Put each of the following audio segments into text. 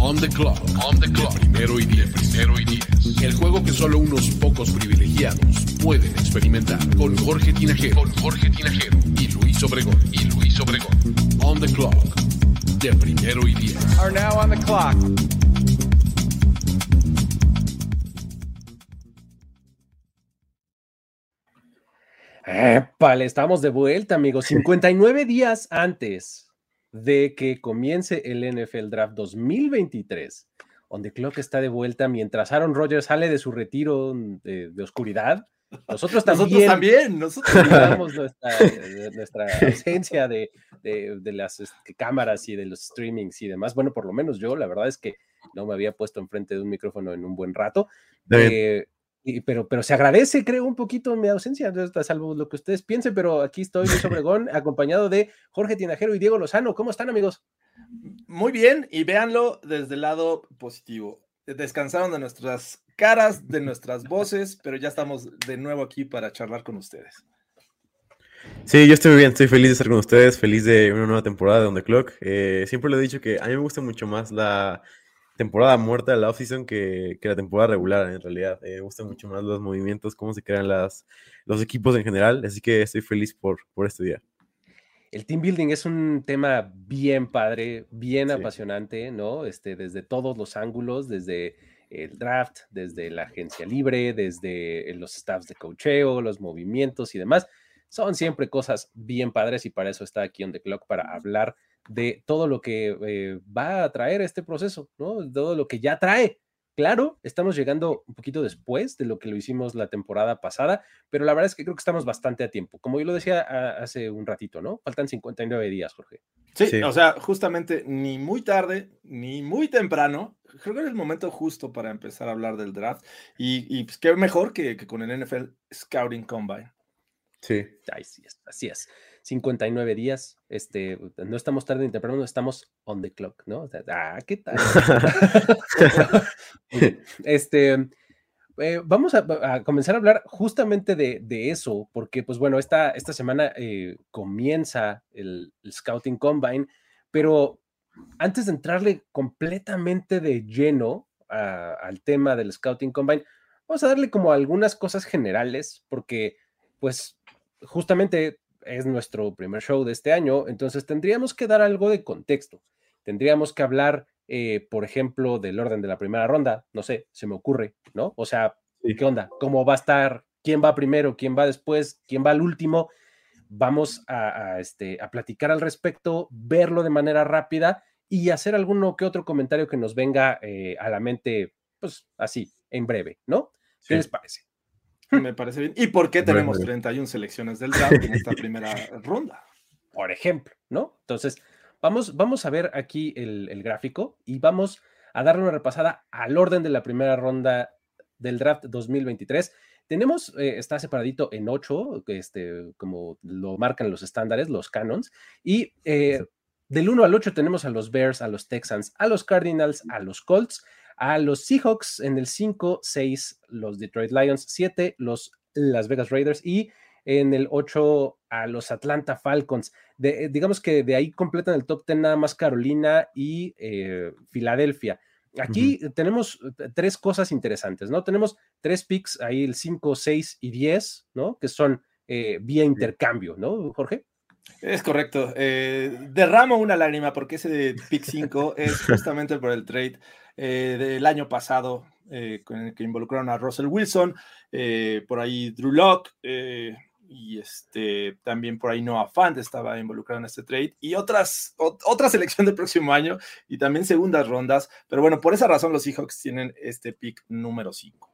On the clock. On the clock. Primero y diez. Primero y diez. El juego que solo unos pocos privilegiados pueden experimentar. Con Jorge Tinajero. Con Jorge Tinajero. Y Luis Obregón. Y Luis Obregón. On the clock. De primero y diez. Are now on the clock. Vale, estamos de vuelta, amigos. 59 días antes de que comience el NFL Draft 2023, donde Clock está de vuelta mientras Aaron Rodgers sale de su retiro de, de oscuridad. Nosotros también, Nosotros también, nosotros olvidamos nuestra, de- nuestra ausencia de, de- de las este, cámaras y de los streamings y demás. Bueno, por lo menos yo, la verdad es que no me había puesto enfrente de un micrófono en un buen rato. Eh, y- pero, pero se agradece, creo, un poquito mi ausencia, salvo lo que ustedes piensen, pero aquí estoy, Luis Obregón, acompañado de Jorge Tinajero y Diego Lozano. ¿Cómo están, amigos? Muy bien, y véanlo desde el lado positivo. Descansaron de nuestras caras, de nuestras voces, pero ya estamos de nuevo aquí para charlar con ustedes. Sí, yo estoy muy bien, estoy feliz de estar con ustedes, feliz de una nueva temporada de On The Clock. Eh, siempre lo he dicho que a mí me gusta mucho más la temporada muerta de la offseason que, que la temporada regular, en realidad. Eh, me gustan mucho más los movimientos, cómo se crean las, los equipos en general, así que estoy feliz por, por este día. El team building es un tema bien padre, bien Sí. apasionante, ¿no? Este, desde todos los ángulos, desde el draft, desde la agencia libre, desde los staffs de cocheo, los movimientos y demás. Son siempre cosas bien padres y para eso está aquí on the clock para hablar de todo lo que eh, va a traer este proceso, ¿no? Todo lo que ya trae. Claro, estamos llegando un poquito después de lo que lo hicimos la temporada pasada, pero la verdad es que creo que estamos bastante a tiempo. Como yo lo decía a- hace un ratito, ¿no? Faltan 59 días, Jorge. Sí, Sí. o sea, justamente ni muy tarde ni muy temprano. Creo que es el momento justo para empezar a hablar del draft. Y, y pues qué mejor que, que con el NFL Scouting Combine. Sí. Ay, sí es, así es. 59 días, este, no estamos tarde ni temprano, estamos on the clock, ¿no? O sea, ah, ¿qué tal? este, eh, vamos a, a comenzar a hablar justamente de, de eso, porque, pues bueno, esta, esta semana eh, comienza el, el Scouting Combine, pero antes de entrarle completamente de lleno a- al tema del Scouting Combine, vamos a darle como algunas cosas generales, porque, pues, justamente es nuestro primer show de este año, entonces tendríamos que dar algo de contexto. Tendríamos que hablar, eh, por ejemplo, del orden de la primera ronda, no sé, se me ocurre, ¿no? O sea, Sí. ¿qué onda? ¿Cómo va a estar? ¿Quién va primero? ¿Quién va después? ¿Quién va al último? Vamos a, a, este, a platicar al respecto, verlo de manera rápida y hacer alguno que otro comentario que nos venga eh, a la mente, pues así, en breve, ¿no? ¿Qué les parece? Me parece bien. ¿Y por qué tenemos bien. 31 selecciones del draft en esta primera ronda? por ejemplo, ¿no? Entonces, vamos, vamos a ver aquí el, el gráfico y vamos a darle una repasada al orden de la primera ronda del draft 2023. Tenemos, eh, está separadito en ocho, este, como lo marcan los estándares, los canons, y eh, del 1 al 8 tenemos a los Bears, a los Texans, a los Cardinals, a los Colts, a los Seahawks en el 5, 6, los Detroit Lions, 7, los Las Vegas Raiders y en el 8 a los Atlanta Falcons. De, eh, digamos que de ahí completan el top 10 nada más Carolina y eh, Filadelfia. Aquí tenemos eh, tres cosas interesantes, ¿no? Tenemos tres picks ahí, el 5, 6 y 10, ¿no? Que son eh, vía intercambio, ¿no, Jorge? Es correcto. Eh, derramo una lágrima porque ese de pick 5 es justamente por el trade eh, del año pasado eh, con el que involucraron a Russell Wilson, por ahí Drew Locke y este, también por ahí Noah Fant estaba involucrado en este trade y otras, ot- otra selección del próximo año y también segundas rondas. Pero bueno, por esa razón los Seahawks tienen este pick número 5.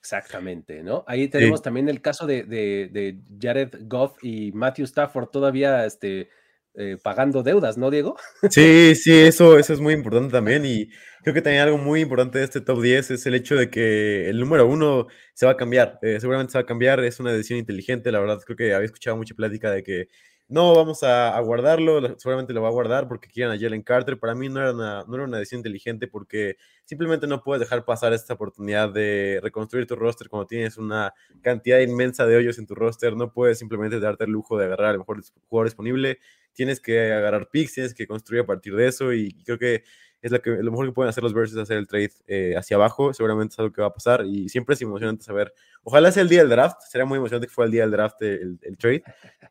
Exactamente, ¿no? Ahí tenemos también el caso de, de- de Jared Goff y Matthew Stafford todavía este, eh, pagando deudas, ¿no, Diego? Sí, sí, eso, eso es muy importante también. Y creo que también algo muy importante de este top 10 es el hecho de que el número uno se va a cambiar. Eh, seguramente se va a cambiar, es una decisión inteligente. La verdad, creo que había escuchado mucha plática de que no, vamos a, guardarlo, seguramente lo va a guardar porque quieren a Jalen Carter. Para mí no era, una, no era una decisión inteligente porque simplemente no puedes dejar pasar esta oportunidad de reconstruir tu roster cuando tienes una cantidad inmensa de hoyos en tu roster. No puedes simplemente darte el lujo de agarrar el mejor jugador disponible. Tienes que agarrar picks, tienes que construir a partir de eso y creo que es lo, que, lo mejor que pueden hacer los Bears es hacer el trade eh, hacia abajo. Seguramente es algo que va a pasar y siempre es emocionante saber. Ojalá sea el día del draft. Sería muy emocionante que fuera el día del draft el, trade,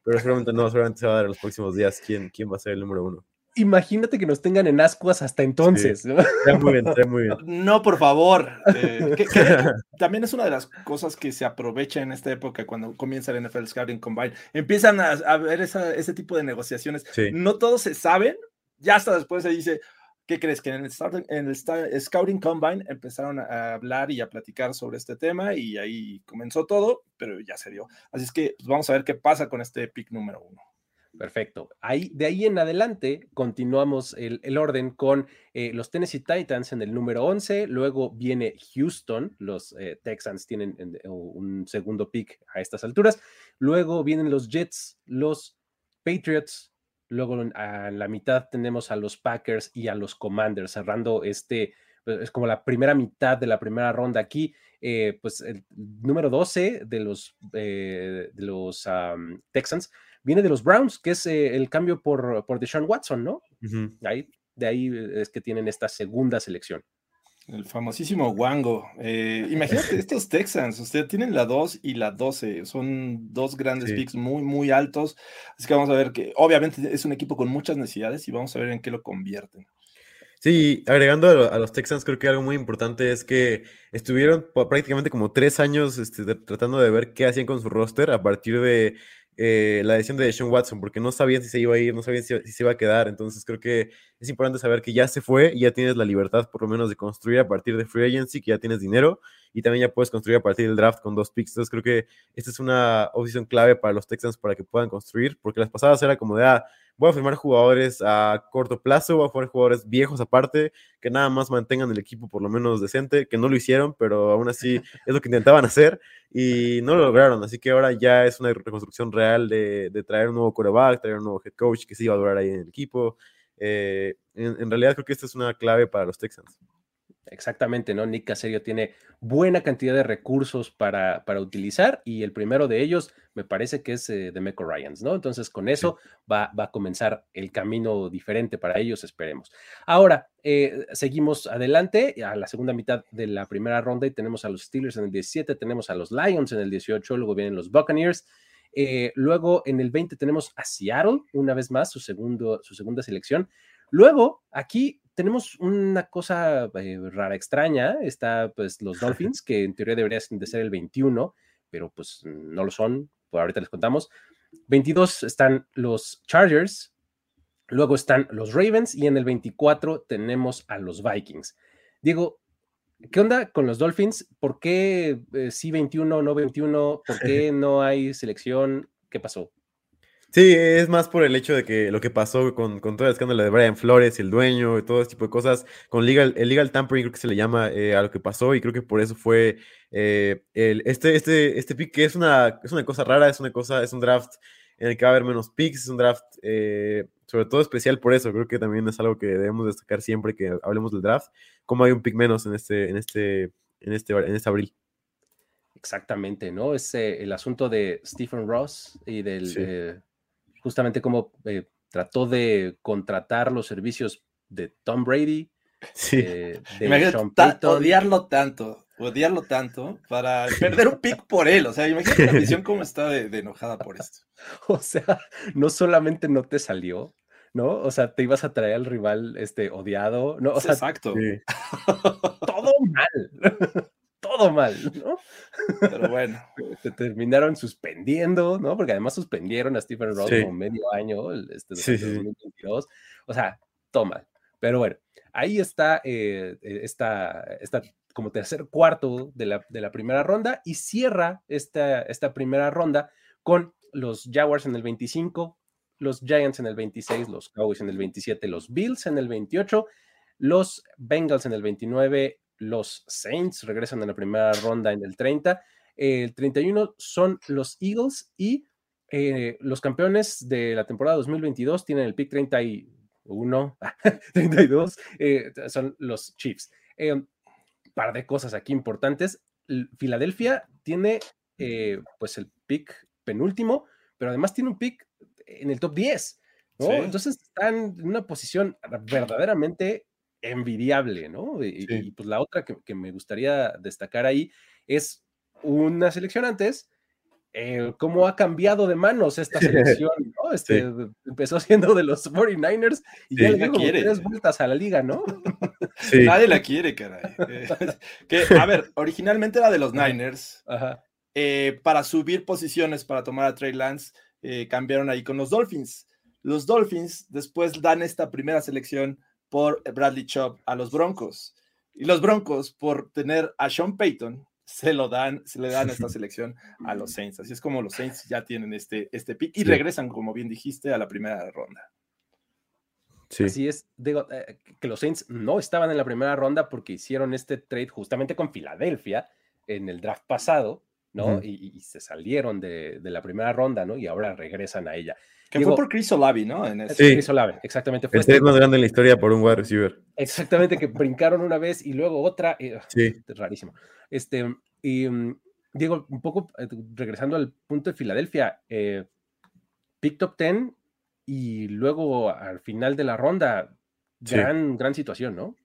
pero seguramente no. Seguramente se va a dar en los próximos días quién, quién va a ser el número uno. Imagínate que nos tengan en ascuas hasta entonces. ¿no? muy bien, muy bien. No, por favor. Eh, también es una de las cosas que se aprovecha en esta época cuando comienza el NFL Scouting Combine. Empiezan a, ver ese tipo de negociaciones. No todos se saben. Ya hasta después se dice, ¿Qué crees? Que en el, en el Scouting Combine empezaron a hablar y a platicar sobre este tema y ahí comenzó todo, pero ya se dio. Así es que pues, vamos a ver qué pasa con este pick número uno. Perfecto. Ahí, de ahí en adelante continuamos el, orden con eh, los Tennessee Titans en el número 11, luego viene Houston, los eh, Texans tienen un segundo pick a estas alturas, luego vienen los Jets, los Patriots, Luego a la mitad tenemos a los Packers y a los Commanders, cerrando este, pues, es como la primera mitad de la primera ronda aquí. Eh, pues el número 12 de los, eh, de los Texans viene de los Browns, que es eh, el cambio por, por Deshaun Watson, ¿no? ahí, de ahí es que tienen esta segunda selección. El famosísimo Wango. Eh, imagínate, estos Texans, usted tienen la 2 y la 12. Son dos grandes picks muy, muy altos. Así que vamos a ver que, obviamente, es un equipo con muchas necesidades y vamos a ver en qué lo convierten. Sí, agregando a, los Texans, creo que algo muy importante es que estuvieron prácticamente como tres años este, tratando de ver qué hacían con su roster a partir de eh, la decisión de Sean Watson, porque no sabían si se iba a ir, no sabían si, se iba a quedar. Entonces creo que es importante saber que ya se fue y ya tienes la libertad por lo menos de construir a partir de Free Agency, que ya tienes dinero y también ya puedes construir a partir del draft con dos picks. Entonces creo que esta es una opción clave para los Texans para que puedan construir, porque las pasadas era como de, ah, voy a firmar jugadores a corto plazo, voy a firmar jugadores viejos aparte, que nada más mantengan el equipo por lo menos decente, que no lo hicieron, pero aún así es lo que intentaban hacer y no lo lograron. Así que ahora ya es una reconstrucción real de, traer un nuevo quarterback, traer un nuevo head coach que sí iba a durar ahí en el equipo. Eh, en, en realidad creo que esta es una clave para los Texans. Exactamente, ¿no? Nick Caserio tiene buena cantidad de recursos para, para utilizar y el primero de ellos me parece que es eh, de Meco Ryans, ¿no? Entonces con eso va, va, a comenzar el camino diferente para ellos, esperemos. Ahora, eh, seguimos adelante a la segunda mitad de la primera ronda y tenemos a los Steelers en el 17, tenemos a los Lions en el 18, luego vienen los Buccaneers. Eh, luego en el 20 tenemos a Seattle, una vez más, su, segundo, su segunda selección. Luego, aquí tenemos una cosa eh, rara, extraña. Está pues los Dolphins, que en teoría deberían de ser el 21, pero pues no lo son. Por ahorita les contamos. 22 están los Chargers, luego están los Ravens y en el 24 tenemos a los Vikings. Diego, ¿qué onda con los Dolphins? ¿Por qué eh, sí 21, no 21? ¿Por qué no hay selección? ¿Qué pasó? Sí, es más por el hecho de que lo que pasó con, con todo el escándalo de Brian Flores y el dueño y todo ese tipo de cosas, con legal, el legal tampering creo que se le llama eh, a lo que pasó y creo que por eso fue eh, el, este, este, este pick que es una, es una cosa rara, es una cosa, es un draft en el que va a haber menos picks, es un draft eh, sobre todo especial por eso, creo que también es algo que debemos destacar siempre que hablemos del draft, como hay un pick menos en este, en este, en este, en este abril. Exactamente, ¿no? Es el asunto de Stephen Ross y del justamente cómo eh, trató de contratar los servicios de Tom Brady, sí. de Sean odiarlo tanto, odiarlo tanto para perder un pick por él. O sea, imagínate la visión cómo está de, enojada por esto. O sea, no solamente no te salió, ¿no? O sea, te ibas a traer al rival este odiado, ¿no? O sea, Exacto. Todo mal todo mal, ¿no? Pero bueno. Se terminaron suspendiendo, ¿no? Porque además suspendieron a Stephen Ross como medio año, este, sí, 2022. O sea, todo mal. Pero bueno, ahí está eh, eh, esta, esta como tercer cuarto de la, de la primera ronda y cierra esta, esta primera ronda con los Jaguars en el 25, los Giants en el 26, los Cowboys en el 27, los Bills en el 28, los Bengals en el 29, los Saints regresan en la primera ronda en el 30, el 31 son los Eagles y eh, los campeones de la temporada 2022 tienen el pick 31, 32, eh, son los Chiefs. Eh, par de cosas aquí importantes. Filadelfia tiene pues el pick penúltimo, pero además tiene un pick en el top 10, ¿no? Entonces están en una posición verdaderamente envidiable, ¿no? Y, pues la otra que, me gustaría destacar ahí es una selección antes, eh, cómo ha cambiado de manos esta selección, ¿no? Este, Empezó siendo de los 49ers y ya le dio como tres vueltas a la liga, ¿no? Nadie la quiere, caray. Eh, que, a ver, originalmente era de los Niners. Eh, para subir posiciones para tomar a Trey Lance, cambiaron ahí con los Dolphins. Los Dolphins después dan esta primera selección por Bradley Chubb a los Broncos. Y los Broncos, por tener a Sean Payton, se lo dan, se le dan esta selección a los Saints. Así es como los Saints ya tienen este, este pick y regresan, como bien dijiste, a la primera ronda. Sí. Así es, digo, eh, que los Saints no estaban en la primera ronda porque hicieron este trade justamente con Filadelfia en el draft pasado, ¿no? y, se salieron de, de, la primera ronda, ¿no? Y ahora regresan a ella. Que fue por Chris Olavi, ¿no? sí. Chris Olavi, exactamente. Fue este es más grande en la historia por un wide receiver. Exactamente, que brincaron una vez y luego otra. sí. Es rarísimo. Este, y mm, Diego, un poco eh, regresando al punto de Filadelfia, eh, pick top 10 y luego al final de la ronda, gran, gran situación, ¿no?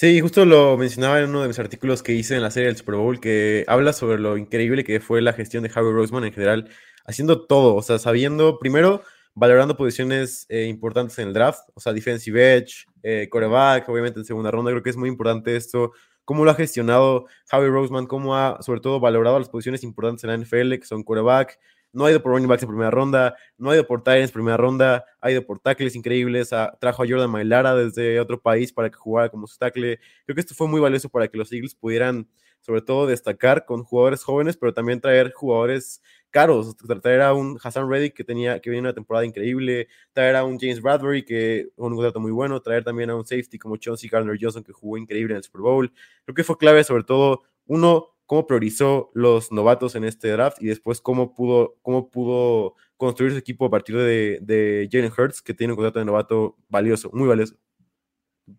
Sí, justo lo mencionaba en uno de mis artículos que hice en la serie del Super Bowl, que habla sobre lo increíble que fue la gestión de Harry Roseman en general, haciendo todo, o sea, sabiendo primero valorando posiciones eh, importantes en el draft, o sea, defensive edge, eh, coreback, obviamente en segunda ronda, creo que es muy importante esto, cómo lo ha gestionado Javi Roseman, cómo ha sobre todo valorado las posiciones importantes en la NFL, que son coreback, no ha ido por running backs en primera ronda, no ha ido por Tyrants en primera ronda, ha ido por tackles increíbles, trajo a Jordan Mailara desde otro país para que jugara como su tackle. Creo que esto fue muy valioso para que los Eagles pudieran, sobre todo, destacar con jugadores jóvenes, pero también traer jugadores caros, traer a un Hassan Reddick que tenía que viene una temporada increíble, traer a un James Bradbury que un contrato muy bueno, traer también a un safety como Chauncey Gardner Johnson que jugó increíble en el Super Bowl. Creo que fue clave sobre todo uno cómo priorizó los novatos en este draft y después cómo pudo cómo pudo construir su equipo a partir de, de Jalen Hurts que tiene un contrato de novato valioso, muy valioso.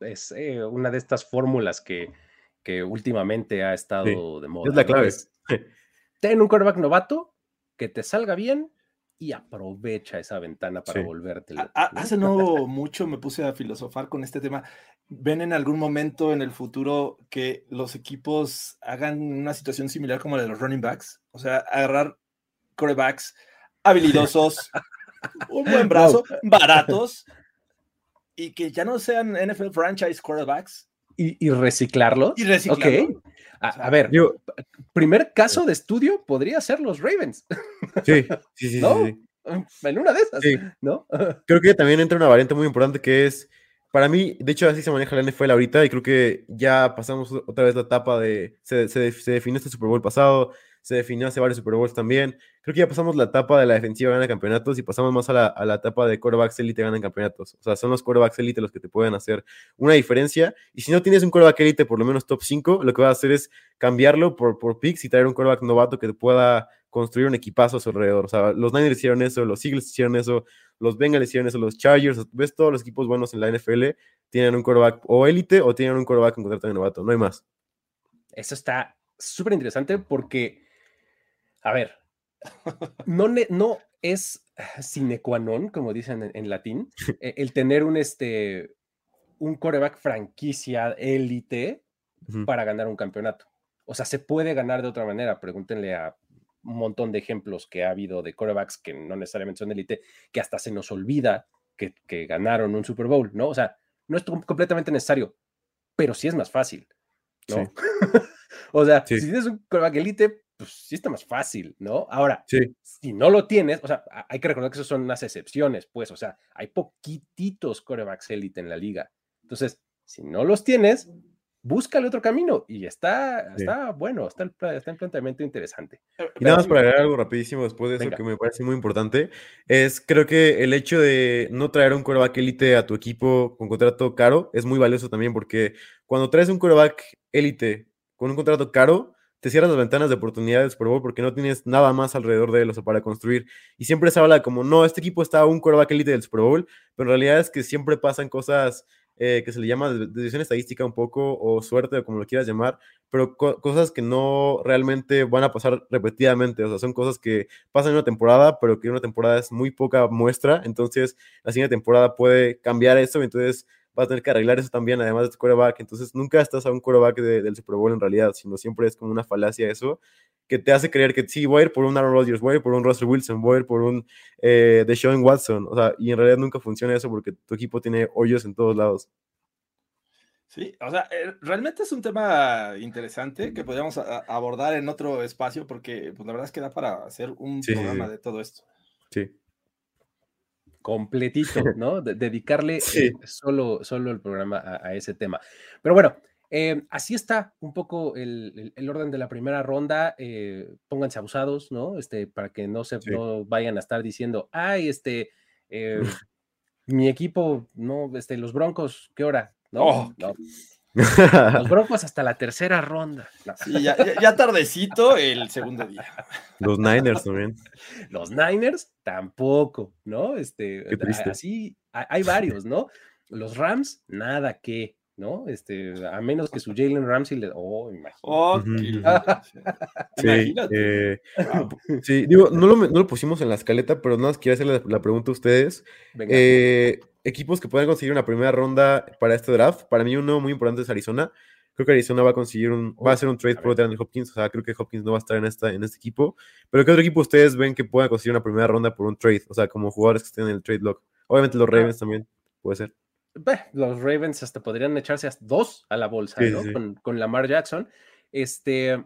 Es eh, una de estas fórmulas que, que últimamente ha estado de moda. Es la clave. ten un quarterback novato que te salga bien y aprovecha esa ventana para volverte. Hace no mucho me puse a filosofar con este tema. ¿Ven en algún momento en el futuro que los equipos hagan una situación similar como la de los running backs? O sea, agarrar corebacks habilidosos, un buen brazo, baratos, y que ya no sean NFL franchise quarterbacks. Y, reciclarlos. Y reciclarlos. A, ver, yo, primer caso de estudio podría ser los Ravens. Sí, sí, sí. ¿No? En una de esas, ¿no? Creo que también entra una variante muy importante que es, para mí, de hecho así se maneja la NFL ahorita y creo que ya pasamos otra vez la etapa de, se, se, se definió este Super Bowl pasado, se definió hace varios Super Bowls también. Creo que ya pasamos la etapa de la defensiva gana campeonatos y pasamos más a la, a la etapa de quarterbacks elite ganan campeonatos. O sea, son los quarterbacks elite los que te pueden hacer una diferencia. Y si no tienes un quarterback elite por lo menos top 5, lo que vas a hacer es cambiarlo por, por picks y traer un quarterback novato que te pueda construir un equipazo a su alrededor. O sea, los Niners hicieron eso, los Eagles hicieron eso, los Bengals hicieron eso, los Chargers, ves todos los equipos buenos en la NFL tienen un quarterback o élite o tienen un quarterback en contrato de novato, no hay más. Eso está súper interesante porque a ver, no, no es sine qua non, como dicen en, latín, e, el tener un, este, un coreback franquicia élite para ganar un campeonato. O sea, se puede ganar de otra manera. Pregúntenle a un montón de ejemplos que ha habido de corebacks que no necesariamente son élite, que hasta se nos olvida que, ganaron un Super Bowl, ¿no? O sea, no es completamente necesario, pero sí es más fácil, ¿no? o sea, si tienes un coreback élite, pues sí está más fácil, ¿no? Ahora, si no lo tienes, o sea, hay que recordar que eso son unas excepciones, pues, o sea, hay poquititos corebacks élite en la liga. Entonces, si no los tienes, búscale otro camino y está, está bueno, está, está en planteamiento interesante. Eh, y nada más para agregar algo rapidísimo después de eso que me parece muy importante, es creo que el hecho de no traer un coreback élite a tu equipo con contrato caro es muy valioso también porque cuando traes un coreback élite con un contrato caro, te cierras las ventanas de oportunidades por Bowl porque no tienes nada más alrededor de él para construir. Y siempre se habla como, no, este equipo está un coreback élite del Super Bowl, pero en realidad es que siempre pasan cosas eh, que se le llama decisión estadística un poco, o suerte, o como lo quieras llamar, pero cosas que no realmente van a pasar repetidamente, o sea, son cosas que pasan en una temporada, pero que una temporada es muy poca muestra, entonces la siguiente temporada puede cambiar eso, entonces vas a tener que arreglar eso también, además de tu quarterback, entonces nunca estás a un quarterback del Super Bowl en realidad, sino siempre es como una falacia eso, que te hace creer que sí, voy a ir por un Aaron Rodgers, voy a ir por un Russell Wilson, voy a ir por un eh, Deshaun Watson, o sea, y en realidad nunca funciona eso porque tu equipo tiene hoyos en todos lados. Sí, o sea, eh, realmente es un tema interesante que podríamos abordar en otro espacio porque pues, la verdad es que da para hacer un programa de todo esto. Sí. Completito, ¿no? dedicarle eh, solo, solo el programa a, ese tema. Pero bueno, eh, así está un poco el, orden de la primera ronda. pónganse abusados, ¿no? Este, para que no se no vayan a estar diciendo, ay, este, mi equipo, no, este, los Broncos, ¿qué hora? No, oh, Los Broncos hasta la tercera ronda. ya, tardecito el segundo día. Los Niners también. Los Niners tampoco, ¿no? Este, así hay varios, ¿no? Los Rams, nada que. ¿no? Este, a menos que su Jalen Ramsey le. Oh, imagínate. sí, digo, no lo, pusimos en la escaleta, pero nada más quiero hacerle la, pregunta a ustedes. Eh, equipos que puedan conseguir una primera ronda para este draft. Para mí, uno muy importante es Arizona. Creo que Arizona va a conseguir un, va a hacer un trade por Daniel Hopkins. O sea, creo que Hopkins no va a estar en, esta, en este equipo. Pero ¿qué otro equipo ustedes ven que pueda conseguir una primera ronda por un trade? O sea, como jugadores que estén en el trade block. Obviamente los Ravens también, puede ser los Ravens hasta podrían echarse a dos a la bolsa, ¿no? Con, Lamar Jackson. Este,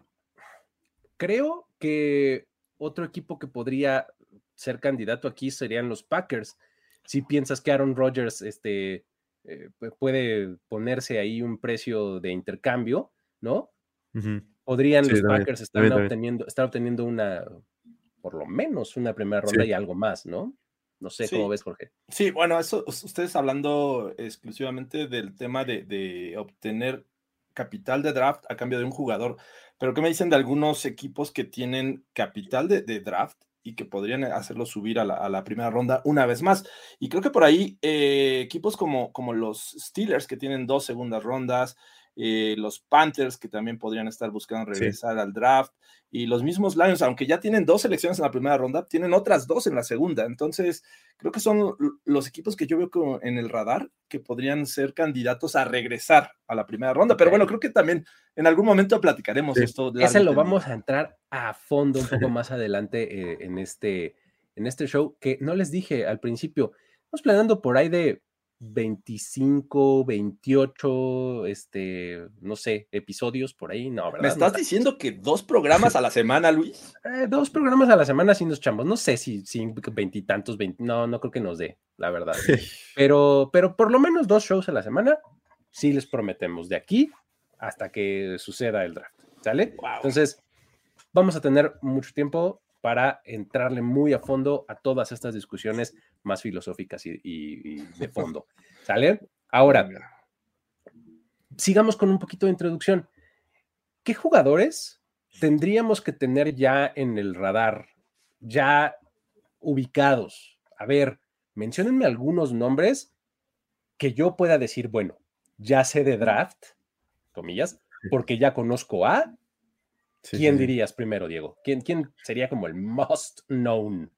creo que otro equipo que podría ser candidato aquí serían los Packers. Si piensas que Aaron Rodgers este, eh, puede ponerse ahí un precio de intercambio, ¿no? Podrían los Packers estar, obteniendo, estar obteniendo una, por lo menos una primera ronda y algo más, ¿no? No sé cómo ves, Jorge. Sí, bueno, eso, ustedes hablando exclusivamente del tema de, obtener capital de draft a cambio de un jugador, pero ¿qué me dicen de algunos equipos que tienen capital de, draft y que podrían hacerlo subir a la, primera ronda una vez más? Y creo que por ahí eh, equipos como, como los Steelers, que tienen dos segundas rondas, eh, los Panthers que también podrían estar buscando regresar al draft y los mismos Lions, aunque ya tienen dos selecciones en la primera ronda, tienen otras dos en la segunda. Entonces, creo que son los equipos que yo veo en el radar que podrían ser candidatos a regresar a la primera ronda. Pero bueno, creo que también en algún momento platicaremos esto. Ese lo vamos a entrar a fondo un poco más adelante eh, en, este, en este show, que no les dije al principio, estamos planeando por ahí de 25, 28, este, no sé, episodios por ahí, no, ¿verdad? ¿Me estás diciendo que dos programas a la semana, Luis? Eh, dos programas a la semana sin los chambos, no sé si veintitantos, no, no creo que nos dé, la verdad. Pero, pero por lo menos dos shows a la semana, sí les prometemos, de aquí hasta que suceda el draft, ¿sale? Entonces, vamos a tener mucho tiempo para entrarle muy a fondo a todas estas discusiones más filosóficas y, de fondo. ¿Sale? Ahora, sigamos con un poquito de introducción. ¿Qué jugadores tendríamos que tener ya en el radar, ya ubicados? A ver, menciónenme algunos nombres que yo pueda decir, bueno, ya sé de draft, comillas, porque ya conozco a ¿Quién dirías primero, Diego? ¿Quién, ¿Quién sería como el most known?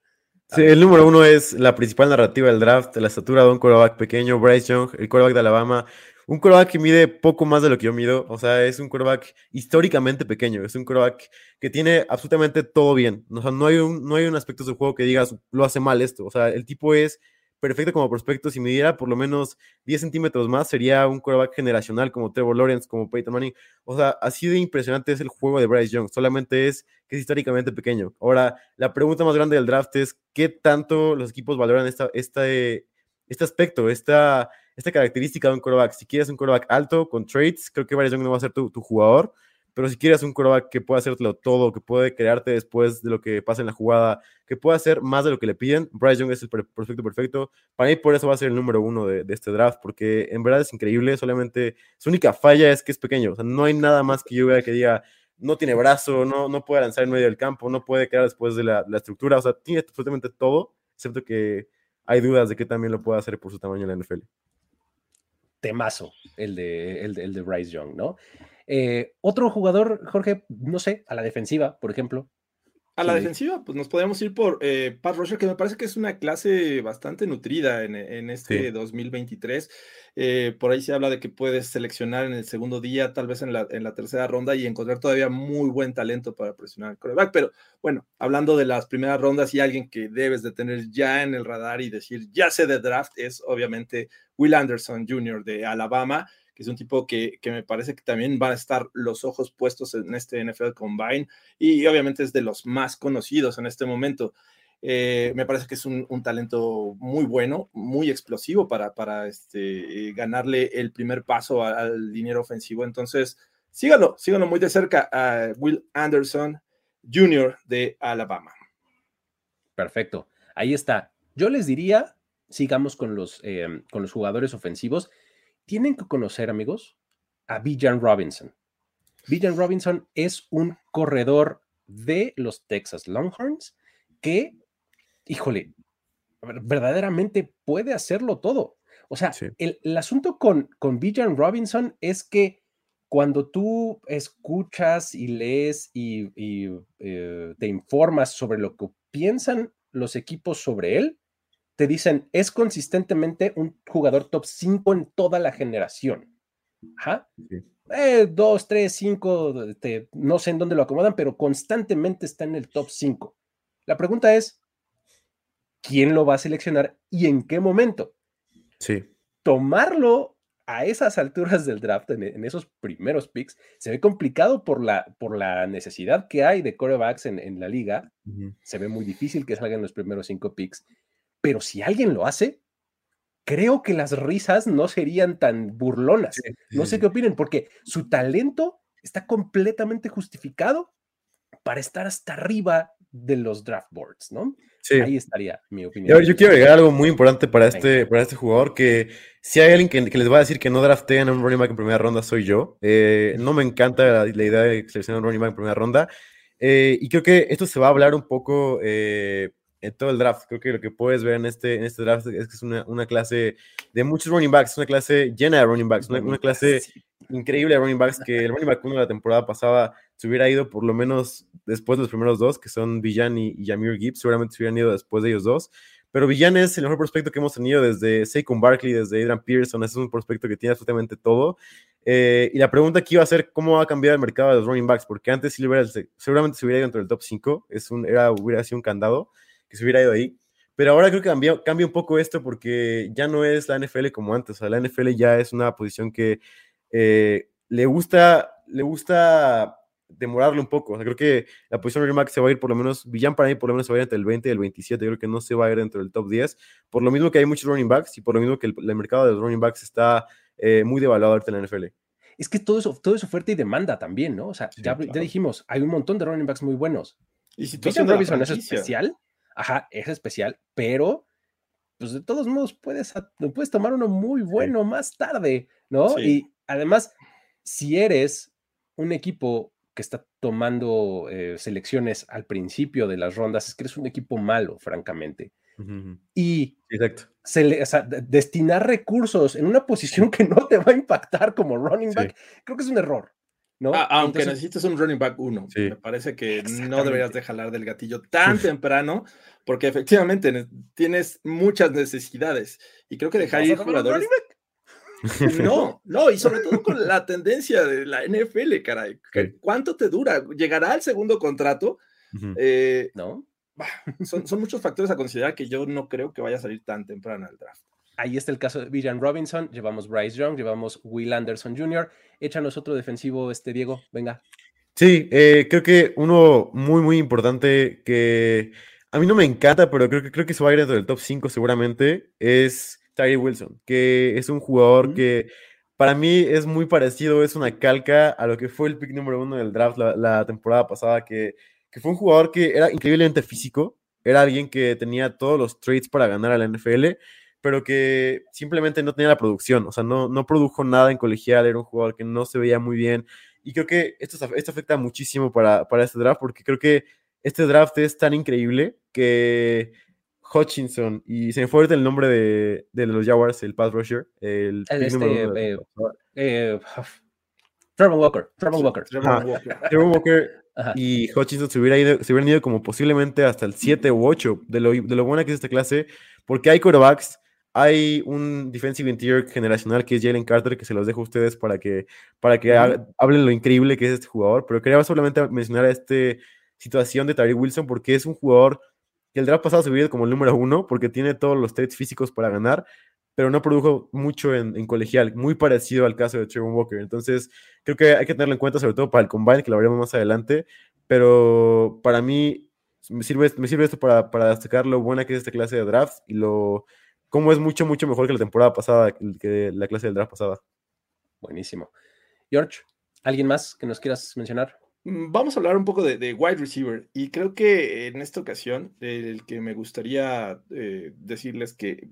Sí, el número uno es la principal narrativa del draft, la estatura de un quarterback pequeño, Bryce Young, el quarterback de Alabama, un quarterback que mide poco más de lo que yo mido, o sea, es un quarterback históricamente pequeño, es un quarterback que tiene absolutamente todo bien, o sea, no hay un, no hay un aspecto de su juego que digas, lo hace mal esto, o sea, el tipo es perfecto como prospecto. Si midiera por lo menos 10 centímetros más, sería un quarterback generacional como Trevor Lawrence, como Peyton Manning. O sea, así de impresionante es el juego de Bryce Young. Solamente es que es históricamente pequeño. Ahora, la pregunta más grande del draft es: ¿qué tanto los equipos valoran esta, esta, este aspecto, esta esta característica de un quarterback. Si quieres un quarterback alto con traits, creo que Bryce Young no va a ser tu, jugador. Pero si quieres un quarterback que pueda hacértelo todo, que puede crearte después de lo que pasa en la jugada, que pueda hacer más de lo que le piden, Bryce Young es el perfecto, perfecto. Para mí, por eso va a ser el número uno de, de, este draft, porque en verdad es increíble. Solamente su única falla es que es pequeño. O sea, no hay nada más que yo vea que diga, no tiene brazo, no, no puede lanzar en medio del campo, no puede quedar después de la, la estructura. O sea, tiene absolutamente todo, excepto que hay dudas de que también lo pueda hacer por su tamaño en la NFL. Temazo, el de, el de, Bryce Young, ¿no? Eh, otro jugador, Jorge, no sé, a la defensiva, por ejemplo. A la sí. defensiva, pues nos podemos ir por eh, Pat Rusher, que me parece que es una clase bastante nutrida en, en este sí. 2023. Eh, por ahí se habla de que puedes seleccionar en el segundo día, tal vez en la, en la tercera ronda, y encontrar todavía muy buen talento para presionar al coreback. Pero bueno, hablando de las primeras rondas y alguien que debes de tener ya en el radar y decir, ya sé de draft, es obviamente Will Anderson Jr. de Alabama que es un tipo que, que, me parece que también van a estar los ojos puestos en este NFL Combine y obviamente es de los más conocidos en este momento. Eh, me parece que es un, talento muy bueno, muy explosivo para, para este, ganarle el primer paso al, al dinero ofensivo. Entonces, síganlo, síganlo muy de cerca a Will Anderson Jr. de Alabama. Perfecto, ahí está. Yo les diría, sigamos con los, eh, con los jugadores ofensivos tienen que conocer, amigos, a Bijan Robinson. Bijan Robinson es un corredor de los Texas Longhorns que, híjole, verdaderamente puede hacerlo todo. O sea, sí. el, el, asunto con, con Bijan Robinson es que cuando tú escuchas y lees y, y eh, te informas sobre lo que piensan los equipos sobre él, te dicen, es consistentemente un jugador top 5 en toda la generación. Ajá. Sí. Eh, 2, 3, 5, este, no sé en dónde lo acomodan, pero constantemente está en el top 5. La pregunta es, ¿quién lo va a seleccionar y en qué momento? Sí. Tomarlo a esas alturas del draft, en, en esos primeros picks, se ve complicado por la, por la necesidad que hay de corebacks en, en la liga. Uh -huh. Se ve muy difícil que salgan los primeros cinco picks pero si alguien lo hace, creo que las risas no serían tan burlonas. No sé qué opinen, porque su talento está completamente justificado para estar hasta arriba de los draft boards, ¿no? Sí. Ahí estaría mi opinión. Yo, yo quiero agregar algo muy importante para este, para este jugador, que si hay alguien que, que, les va a decir que no draftean a un running back en primera ronda, soy yo. Eh, no me encanta la, la, idea de seleccionar un running back en primera ronda. Eh, y creo que esto se va a hablar un poco eh, en todo el draft. Creo que lo que puedes ver en este, en este draft es que es una, una clase de muchos running backs, una clase llena de running backs, una, una clase increíble de running backs que el running back uno de la temporada pasada se hubiera ido por lo menos después de los primeros dos, que son Villan y, y Gibbs, seguramente se hubieran ido después de ellos dos. Pero Villan es el mejor prospecto que hemos tenido desde Saquon Barkley, desde Adrian Pearson. Es un prospecto que tiene absolutamente todo. Eh, y la pregunta aquí iba a ser cómo va a cambiar el mercado de los running backs, porque antes sí hubiera, seguramente se hubiera ido dentro del top 5, es un, era, hubiera sido un candado que se hubiera ido ahí. Pero ahora creo que cambia, cambia un poco esto porque ya no es la NFL como antes. O sea, la NFL ya es una posición que eh, le gusta, le gusta demorarle un poco. O sea, creo que la posición de running back se va a ir por lo menos, Villan para mí por lo menos se va a ir entre el 20 y el 27. Yo creo que no se va a ir dentro del top 10. Por lo mismo que hay muchos running backs y por lo mismo que el, el mercado de los running backs está eh, muy devaluado ahorita en la NFL. Es que todo eso, todo es oferta y demanda también, ¿no? O sea, sí, ya, claro. ya, dijimos, hay un montón de running backs muy buenos. Y si Robinson es especial, ajá, es especial, pero pues de todos modos puedes, puedes tomar uno muy bueno sí. más tarde, ¿no? Sí. Y además, si eres un equipo que está tomando eh, selecciones al principio de las rondas, es que eres un equipo malo, francamente. Uh -huh. Y Exacto. Se le, o sea, destinar recursos en una posición que no te va a impactar como running back, sí. creo que es un error. ¿No? Ah, aunque Entonces, necesites un running back uno, sí. me parece que no deberías de jalar del gatillo tan temprano, porque efectivamente tienes muchas necesidades. Y creo que dejar ir jugadores. No, no, y sobre todo con la tendencia de la NFL, caray. ¿Cuánto te dura? ¿Llegará al segundo contrato? Uh -huh. eh, no. Son, son, muchos factores a considerar que yo no creo que vaya a salir tan temprano al draft. Ahí está el caso de Villan Robinson, llevamos Bryce Young, llevamos Will Anderson Jr. Échanos otro defensivo, este Diego, venga. Sí, eh, creo que uno muy, muy importante que a mí no me encanta, pero creo que, creo que se va a ir dentro del top 5 seguramente, es Tyree Wilson, que es un jugador que para mí es muy parecido, es una calca a lo que fue el pick número uno del draft la, temporada pasada, que, que, fue un jugador que era increíblemente físico, era alguien que tenía todos los traits para ganar a la NFL, pero que simplemente no tenía la producción, o sea, no, no produjo nada en colegial, era un jugador que no se veía muy bien, y creo que esto, esto afecta muchísimo para, para este draft, porque creo que este draft es tan increíble que Hutchinson, y se me fue el nombre de, de, los Jaguars, el pass rusher, el, este, eh, eh, Trevor Walker, Trevor Walker. Trevor Walker, y Hutchinson se, hubiera ido, se hubieran ido como posiblemente hasta el 7 u 8 de lo, de lo buena que es esta clase, porque hay quarterbacks, hay un defensive interior generacional que es Jalen Carter, que se los dejo a ustedes para que, para que hablen lo increíble que es este jugador, pero quería solamente mencionar esta situación de Tyree Wilson porque es un jugador que el draft pasado se vio como el número uno porque tiene todos los traits físicos para ganar, pero no produjo mucho en, colegial, muy parecido al caso de Trevor Walker. Entonces, creo que hay que tenerlo en cuenta, sobre todo para el combine, que lo veremos más adelante, pero para mí me sirve, me sirve esto para, para destacar lo buena que es esta clase de draft y lo cómo es mucho, mucho mejor que la temporada pasada, que la clase del draft pasada. Buenísimo. George, ¿alguien más que nos quieras mencionar? Mm, vamos a hablar un poco de, wide receiver y creo que en esta ocasión el que me gustaría eh, decirles que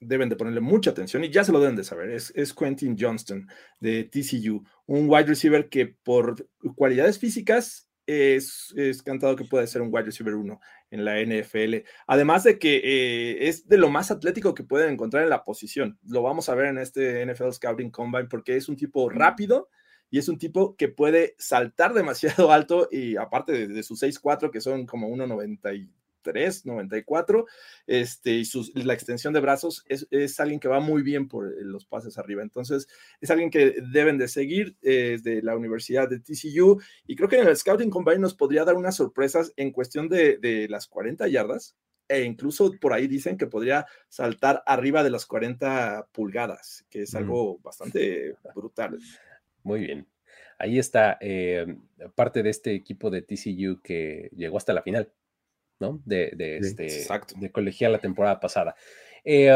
deben de ponerle mucha atención y ya se lo deben de saber, es, es, Quentin Johnston de TCU, un wide receiver que por cualidades físicas es, es cantado que puede ser un wide receiver 1 en la NFL, además de que eh, es de lo más atlético que pueden encontrar en la posición, lo vamos a ver en este NFL Scouting Combine porque es un tipo rápido, y es un tipo que puede saltar demasiado alto y aparte de, de sus 6'4 que son como 1.93, 94, este, y la extensión de brazos es, es, alguien que va muy bien por eh, los pases arriba. Entonces, es alguien que deben de seguir desde eh, la Universidad de TCU y creo que en el Scouting Combine nos podría dar unas sorpresas en cuestión de, de las 40 yardas, e incluso por ahí dicen que podría saltar arriba de las 40 pulgadas, que es algo bastante brutal. Muy bien. Ahí está eh, parte de este equipo de TCU que llegó hasta la final, ¿no? De, de, este, de colegial la temporada pasada. Eh,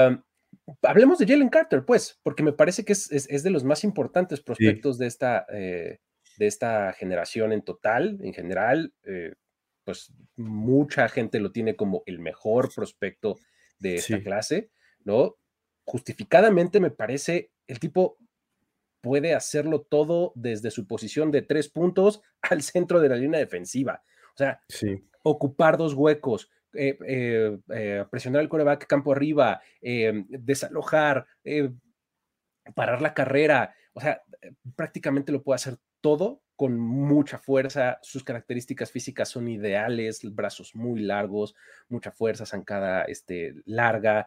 hablemos de Jalen Carter, pues, porque me parece que es, de los más importantes prospectos de, esta, eh, de esta generación en total, en general. pues mucha gente lo tiene como el mejor prospecto de esta clase, ¿no? Justificadamente me parece el tipo puede hacerlo todo desde su posición de tres puntos al centro de la línea defensiva. O sea, ocupar dos huecos, eh, eh, eh, presionar el coreback campo arriba, desalojar, parar la carrera. O sea, prácticamente lo puede hacer todo con mucha fuerza. Sus características físicas son ideales, brazos muy largos, mucha fuerza, zancada este, larga,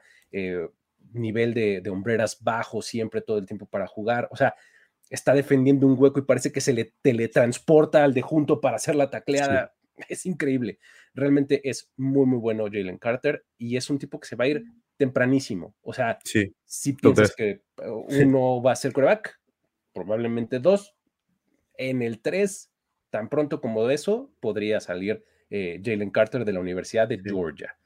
nivel de, hombreras bajo siempre, todo el tiempo para jugar. O sea, está defendiendo un hueco y parece que se le teletransporta al de junto para hacer la tacleada. Es increíble. Realmente es muy, muy bueno Jalen Carter y es un tipo que se va a ir tempranísimo. O sea, si piensas que uh, uno va a ser coreback, probablemente dos. En el tres, tan pronto como de eso, podría salir eh, Jalen Carter de la Universidad de Georgia.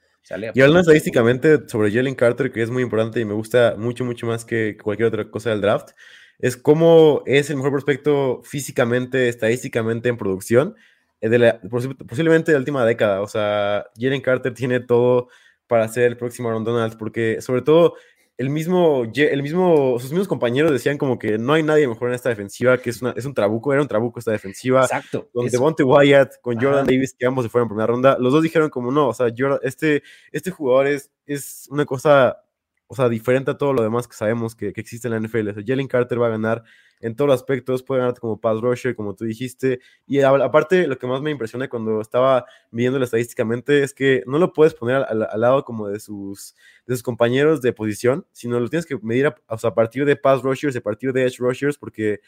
Y hablando estadísticamente sobre Jalen Carter, que es muy importante y me gusta mucho, mucho más que cualquier otra cosa del draft, es cómo es el mejor prospecto físicamente, estadísticamente en producción, eh, de la, posiblemente de la última década. O sea, Jalen Carter tiene todo para ser el próximo Aaron Donald, porque sobre todo el mismo, el mismo, sus mismos compañeros decían como que no hay nadie mejor en esta defensiva, que es, una, es un trabuco, era un trabuco esta defensiva. Exacto. Con Devontae Wyatt, con Jordan Davis, que ambos se fueron en primera ronda, los dos dijeron como no, o sea, este, este jugador es, es una cosa, o sea, diferente a todo lo demás que sabemos que, que existe en la NFL. O sea, Jalen Carter va a ganar en todos los aspectos, puede ganar como pass rusher, como tú dijiste. Y aparte, lo que más me impresiona cuando estaba viéndolo estadísticamente es que no lo puedes poner al, lado como de sus, de sus compañeros de posición, sino lo tienes que medir a, a partir de pass rushers, a partir de edge rushers, porque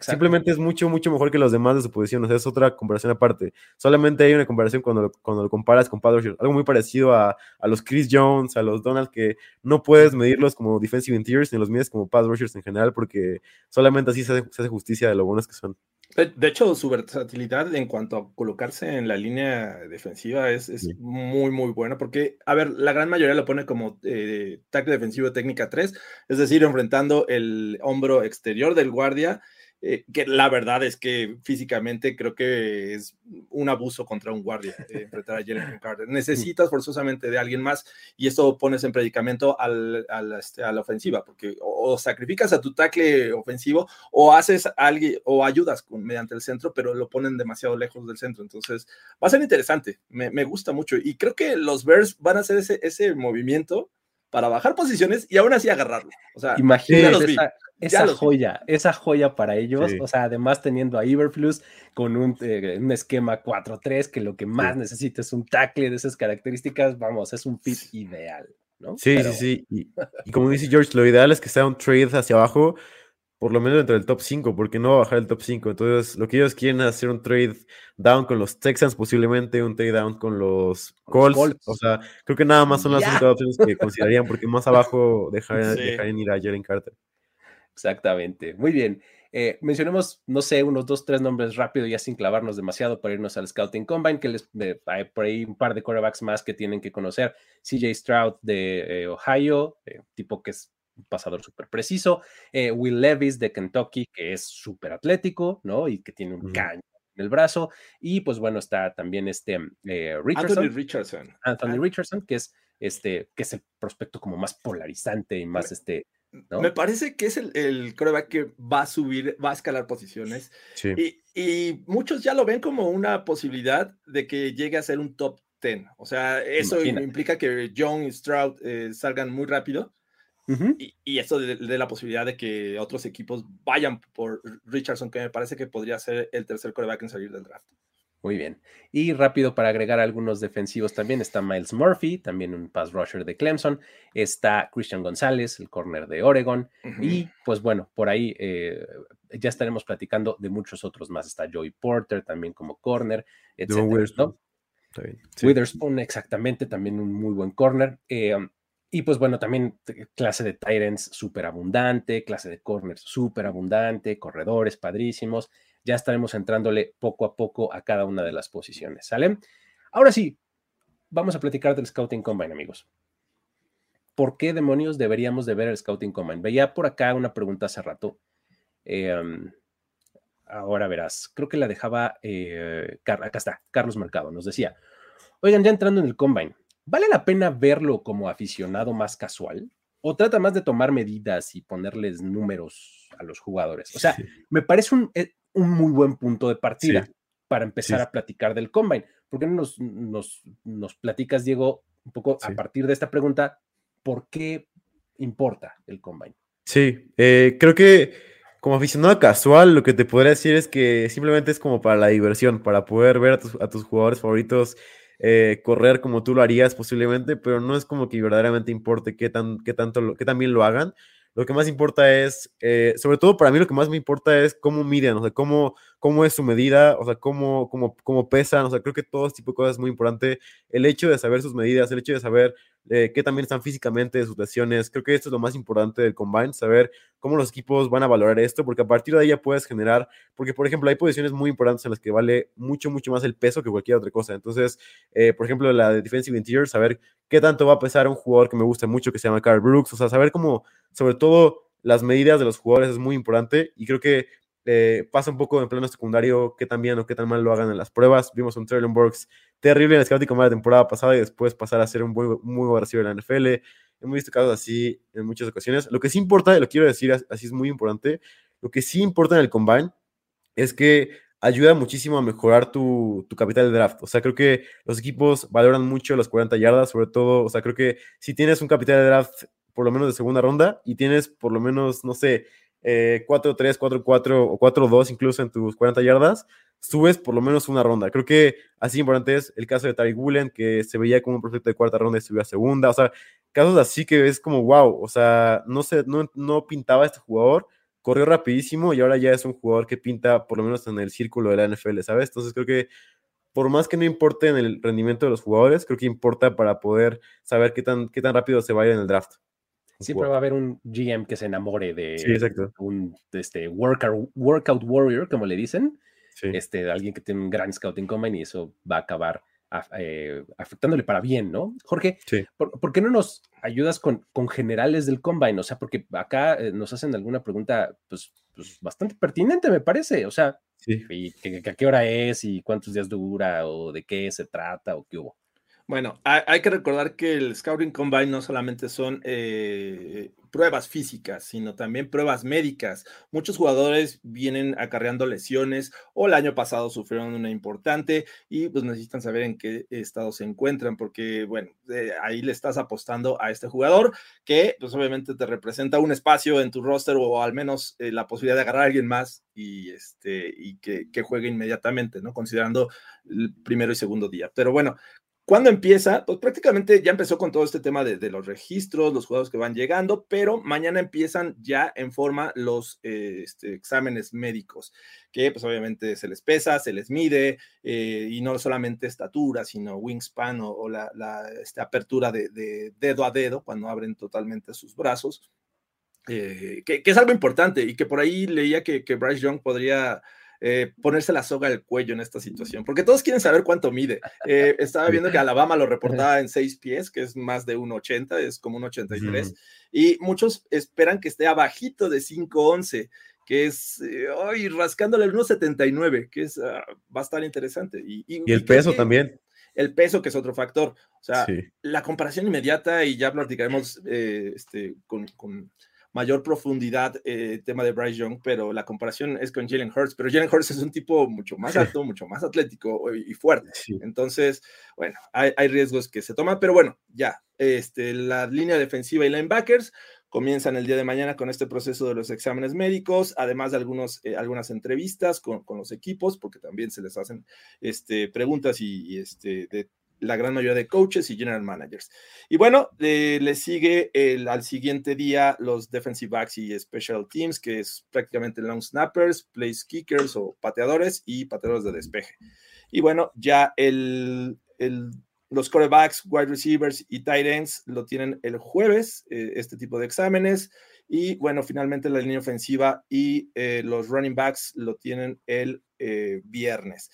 simplemente es mucho, mucho mejor que los demás de su posición. O sea, es otra comparación aparte. Solamente hay una comparación cuando lo, cuando lo comparas con pass rushers. Algo muy parecido a, a los Chris Jones, a los Donald, que no puedes medirlos como defensive interiors, ni los mides como pass rushers en general, porque solamente así se hace, justicia de lo buenos que son. De hecho, su versatilidad en cuanto a colocarse en la línea defensiva es, es muy, muy buena, porque, a ver, la gran mayoría lo pone como eh, tackle defensivo técnica 3, es decir, enfrentando el hombro exterior del guardia eh, que la verdad es que físicamente creo que es un abuso contra un guardia eh, enfrentar a Jalen Carter. Necesitas forzosamente de alguien más y eso pones en predicamento al, este, a la ofensiva, porque o, sacrificas a tu tackle ofensivo o haces alguien o ayudas mediante el centro, pero lo ponen demasiado lejos del centro. Entonces va a ser interesante, me, me gusta mucho y creo que los Bears van a hacer ese, ese movimiento para bajar posiciones y aún así agarrarlo. O sea, imagínate esa, joya, esa joya para ellos. O sea, además teniendo a Iberflus con un, eh, un esquema 4-3, que lo que más necesita es un tackle de esas características, vamos, es un fit ideal. ¿no? Sí, sí, sí. Y, y, como dice George, lo ideal es que sea un trade hacia abajo por lo menos dentro del top 5, porque no va a bajar el top 5. Entonces, lo que ellos quieren es hacer un trade down con los Texans, posiblemente un trade down con los Colts. O sea, creo que nada más son las únicas opciones que considerarían, porque más abajo dejarían, ir a Jalen Carter. Exactamente. Muy bien. Eh, mencionemos, no sé, unos dos, tres nombres rápido, ya sin clavarnos demasiado para irnos al Scouting Combine, que les hay por ahí un par de quarterbacks más que tienen que conocer. CJ Stroud de eh, Ohio, eh, tipo que es pasador súper preciso. Eh, Will Levis de Kentucky, que es súper atlético, ¿no? Y que tiene un caño en el brazo. Y pues bueno, está también este eh, Richardson. Anthony Richardson. Anthony Richardson, que es este, que es el prospecto como más polarizante y más este. Me parece que es el, el coreback que va a subir, va a escalar posiciones. Y, y, muchos ya lo ven como una posibilidad de que llegue a ser un top 10. O sea, eso implica que John y Stroud eh, salgan muy rápido y, esto de, la posibilidad de que otros equipos vayan por Richardson, que me parece que podría ser el tercer coreback en salir del draft. Muy bien. Y rápido para agregar algunos defensivos también está Miles Murphy, también un pass rusher de Clemson. Está Christian González, el corner de Oregon. Y pues bueno, por ahí eh, ya estaremos platicando de muchos otros más. Está Joey Porter también como corner, etc. Witherspoon, exactamente, también un muy buen corner. Eh, y pues bueno, también clase de Tyrants súper abundante, clase de corners súper abundante, corredores padrísimos. Ya estaremos entrándole poco a poco a cada una de las posiciones, ¿sale? Ahora sí, vamos a platicar del Scouting Combine, amigos. ¿Por qué demonios deberíamos de ver el Scouting Combine? Veía por acá una pregunta hace rato. Em, ahora verás, creo que la dejaba, eh, acá está, Carlos Mercado, nos decía, oigan, ya entrando en el Combine, ¿Vale la pena verlo como aficionado más casual? ¿O trata más de tomar medidas y ponerles números a los jugadores? O sea, me parece un, eh, un, muy buen punto de partida para empezar a platicar del combine. ¿Por qué no nos, nos, nos platicas, Diego, un poco a partir de esta pregunta, por qué importa el combine? Sí, eh, creo que como aficionado casual, lo que te podría decir es que simplemente es como para la diversión, para poder ver a tus, a tus jugadores favoritos eh, correr como tú lo harías posiblemente, pero no es como que verdaderamente importe qué, tan, qué tanto, qué también lo hagan. Lo que más importa es, eh, sobre todo para mí lo que más me importa es cómo miden, o sea, cómo, cómo es su medida, o sea, cómo, cómo, cómo pesan, o sea, creo que todo este tipo de cosas es muy importante. El hecho de saber sus medidas, el hecho de saber eh, qué también están físicamente, sus lesiones, creo que esto es lo más importante del combine, saber cómo los equipos van a valorar esto, porque a partir de ahí ya puedes generar, porque por ejemplo hay posiciones muy importantes en las que vale mucho, mucho más el peso que cualquier otra cosa. Entonces, eh, por ejemplo, la de Defensive Interior, saber qué tanto va a pesar un jugador que me gusta mucho, que se llama Carl Brooks, o sea, saber cómo, sobre todo, las medidas de los jugadores es muy importante y creo que eh, pasa un poco en plano secundario qué tan bien o qué tan mal lo hagan en las pruebas. Vimos un Traylon Burks terrible en el de la temporada pasada y después pasar a ser un muy, muy buen receiver en la NFL. Hemos visto casos así en muchas ocasiones. Lo que sí importa, y lo quiero decir así es muy importante, lo que sí importa en el combine es que ayuda muchísimo a mejorar tu, tu, capital de draft. O sea, creo que los equipos valoran mucho las 40 yardas, sobre todo, o sea, creo que si tienes un capital de draft por lo menos de segunda ronda y tienes por lo menos, no sé, 4-3, 4-4 o 4-2 incluso en tus 40 yardas, subes por lo menos una ronda. Creo que así importante es el caso de Tariq Woolen, que se veía como un proyecto de cuarta ronda y subió a segunda. O sea, casos así que es como wow. O sea, no, sé, no, no pintaba este jugador, corrió rapidísimo y ahora ya es un jugador que pinta por lo menos en el círculo de la NFL, ¿sabes? Entonces creo que por más que no importe en el rendimiento de los jugadores, creo que importa para poder saber qué tan, qué tan rápido se vaya en el draft. Siempre va a haber un GM que se enamore de Sí, un este, workout, workout warrior, como le dicen, Sí. este, alguien que tiene un gran scouting combine y eso va a acabar eh, afectándole para bien, ¿no? Jorge, Sí. ¿por, por qué no nos ayudas con, con generales del combine? O sea, porque acá eh, nos hacen alguna pregunta, pues, pues, bastante pertinente, me parece. O sea, Sí. y que- que- a qué hora es y cuántos días dura o de qué se trata o qué hubo. Bueno, hay, que recordar que el Scouting Combine no solamente son eh, pruebas físicas, sino también pruebas médicas. Muchos jugadores vienen acarreando lesiones o el año pasado sufrieron una importante y pues necesitan saber en qué estado se encuentran, porque bueno, eh, ahí le estás apostando a este jugador que pues obviamente te representa un espacio en tu roster o al menos eh, la posibilidad de agarrar a alguien más y, este, y que, que juegue inmediatamente, ¿no? Considerando el primero y segundo día. Pero bueno, ¿Cuándo empieza? Pues prácticamente ya empezó con todo este tema de, de los registros, los jugadores que van llegando, pero mañana empiezan ya en forma los eh, este, exámenes médicos, que pues obviamente se les pesa, se les mide, eh, y no solamente estatura, sino wingspan o, o la, la este, apertura de, de, dedo a dedo cuando abren totalmente sus brazos, eh, que, que, es algo importante y que por ahí leía que, que Bryce Young podría eh, ponerse la soga al cuello en esta situación, porque todos quieren saber cuánto mide. Eh, estaba viendo que Alabama lo reportaba en 6 pies, que es más de 1,80, es como un 83, mm. y muchos esperan que esté abajito de 5,11, que es eh, hoy rascándole el 1,79, que es, uh, va a estar interesante. Y, y, y el peso que, también. El peso, que es otro factor. O sea, sí. la comparación inmediata, y ya platicaremos eh, este, con, con mayor profundidad el eh, tema de Bryce Young, pero la comparación es con Jalen Hurts, pero Jalen Hurts es un tipo mucho más alto, mucho más atlético y fuerte. Sí. Entonces, bueno, hay, hay, riesgos que se toman, pero bueno, ya, este, la línea defensiva y linebackers comienzan el día de mañana con este proceso de los exámenes médicos, además de algunos, eh, algunas entrevistas con, con, los equipos, porque también se les hacen este, preguntas y, y este, de la gran mayoría de coaches y general managers. Y bueno, eh, le sigue al siguiente día los defensive backs y special teams, que es prácticamente long snappers, place kickers o pateadores y pateadores de despeje. Y bueno, ya el, los corebacks, wide receivers y tight ends lo tienen el jueves, eh, este tipo de exámenes. Y bueno, finalmente la línea ofensiva y eh, los running backs lo tienen el viernes.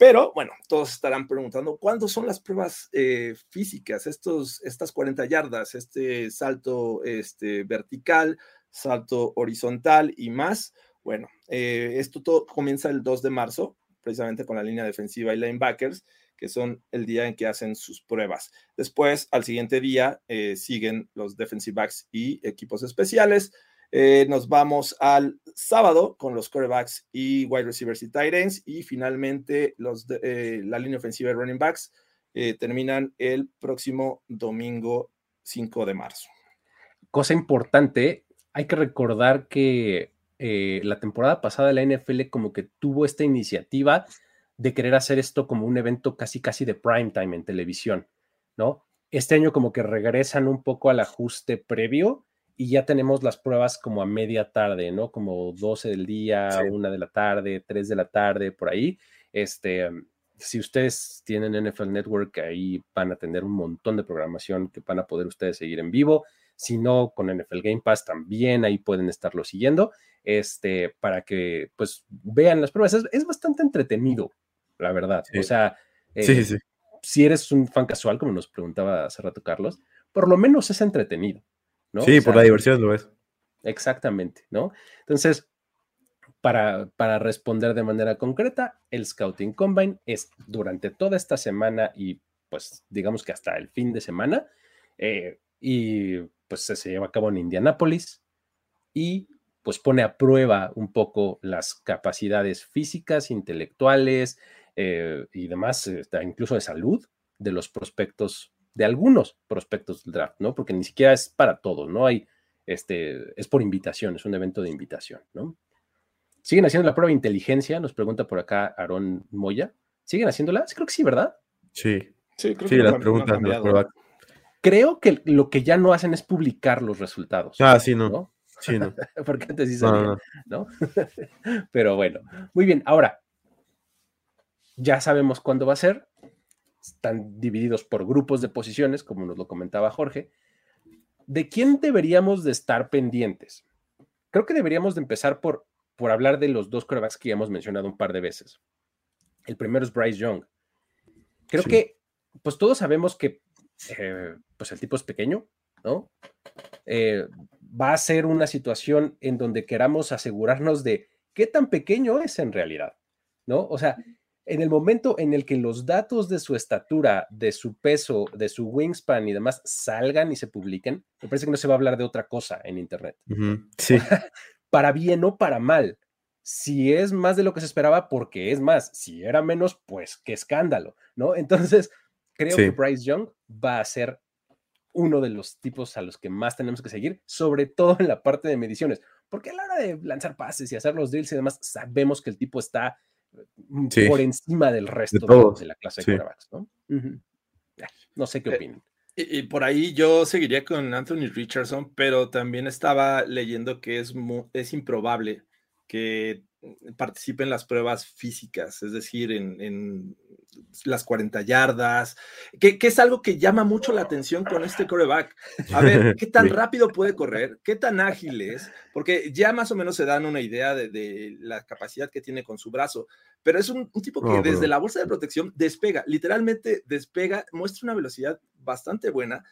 Pero bueno, todos estarán preguntando cuándo son las pruebas eh, físicas, estos, estas 40 yardas, este salto este, vertical, salto horizontal y más. Bueno, eh, esto todo comienza el 2 de marzo, precisamente con la línea defensiva y linebackers, que son el día en que hacen sus pruebas. Después, al siguiente día, eh, siguen los defensive backs y equipos especiales. Eh, nos vamos al sábado con los quarterbacks y wide receivers y tight ends. Y finalmente los de, eh, la línea ofensiva y running backs eh, terminan el próximo domingo 5 de marzo. Cosa importante, hay que recordar que eh, la temporada pasada la NFL como que tuvo esta iniciativa de querer hacer esto como un evento casi casi de prime time en televisión, ¿no? Este año como que regresan un poco al ajuste previo y ya tenemos las pruebas como a media tarde, ¿no? Como 12 del día, sí. 1 de la tarde, 3 de la tarde, por ahí. Este, si ustedes tienen NFL Network, ahí van a tener un montón de programación que van a poder ustedes seguir en vivo. Si no, con NFL Game Pass también ahí pueden estarlo siguiendo, este, para que pues vean las pruebas. Es, es bastante entretenido, la verdad. Sí. O sea, eh, sí, si eres un fan casual, como nos preguntaba hace rato Carlos, por lo menos es entretenido. ¿No? Sí, o sea, por la diversión lo es. Exactamente, ¿no? Entonces, para, para, responder de manera concreta, el Scouting Combine es durante toda esta semana y pues digamos que hasta el fin de semana, eh, y pues se lleva a cabo en Indianápolis y pues pone a prueba un poco las capacidades físicas, intelectuales eh, y demás, eh, incluso de salud de los prospectos de algunos prospectos del draft, ¿no? Porque ni siquiera es para todos, ¿no? Hay, este, es por invitación, es un evento de invitación, ¿no? ¿Siguen haciendo la prueba de inteligencia? Nos pregunta por acá Aarón Moya. ¿Siguen haciéndola? Creo que sí, ¿verdad? Sí. Sí, creo sí, que las preguntas, las pruebas. Creo que lo que ya no hacen es publicar los resultados. Ah, sí, no. ¿no? Sí, no. Porque antes sí sabían, no, no. ¿no? Pero bueno, muy bien. Ahora, ya sabemos cuándo va a ser están divididos por grupos de posiciones, como nos lo comentaba Jorge. ¿de quién deberíamos de estar pendientes? Creo que deberíamos de empezar por, por hablar de los dos quarterbacks que ya hemos mencionado un par de veces. El primero es Bryce Young. Creo que, pues todos sabemos que, eh, pues el tipo es pequeño, ¿no? Eh, va a ser una situación en donde queramos asegurarnos de qué tan pequeño es en realidad, ¿no? O sea, en el momento en el que los datos de su estatura, de su peso, de su wingspan y demás salgan y se publiquen, me parece que no se va a hablar de otra cosa en Internet. Sí. para bien o para mal. Si es más de lo que se esperaba, porque es más. Si era menos, pues qué escándalo, ¿no? Entonces, creo que Bryce Young va a ser uno de los tipos a los que más tenemos que seguir, sobre todo en la parte de mediciones, porque a la hora de lanzar pases y hacer los deals y demás, sabemos que el tipo está mm, por encima del resto de, la clase de quarterbacks, ¿no? No sé qué eh, opinan. y, por ahí yo seguiría con Anthony Richardson, pero también estaba leyendo que es, es improbable que participe en las pruebas físicas, es decir, en, las 40 yardas, que, es algo que llama mucho la atención con este coreback. A ver, ¿qué tan rápido puede correr? ¿Qué tan ágil es? Porque ya más o menos se dan una idea de, la capacidad que tiene con su brazo, pero es un, tipo que desde la bolsa de protección despega, literalmente despega, muestra una velocidad bastante buena,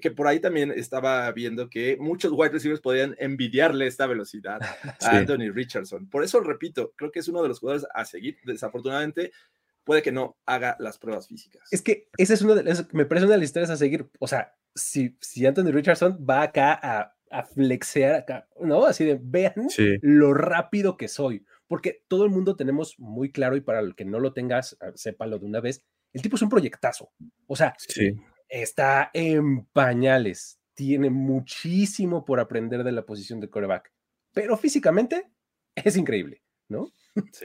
que, por ahí también estaba viendo que muchos wide receivers podían envidiarle esta velocidad a Anthony Richardson. Por eso repito, creo que es uno de los jugadores a seguir. Desafortunadamente, puede que no haga las pruebas físicas. Es que ese es uno de me parece una de las historias a seguir. O sea, si, si Anthony Richardson va acá a, a flexear acá, ¿no? Así de vean lo rápido que soy. Porque todo el mundo tenemos muy claro, y para el que no lo tengas, ah, sépalo de una vez, el tipo es un proyectazo. O sea, sí está en pañales, tiene muchísimo por aprender de la posición de coreback, pero físicamente es increíble, ¿no?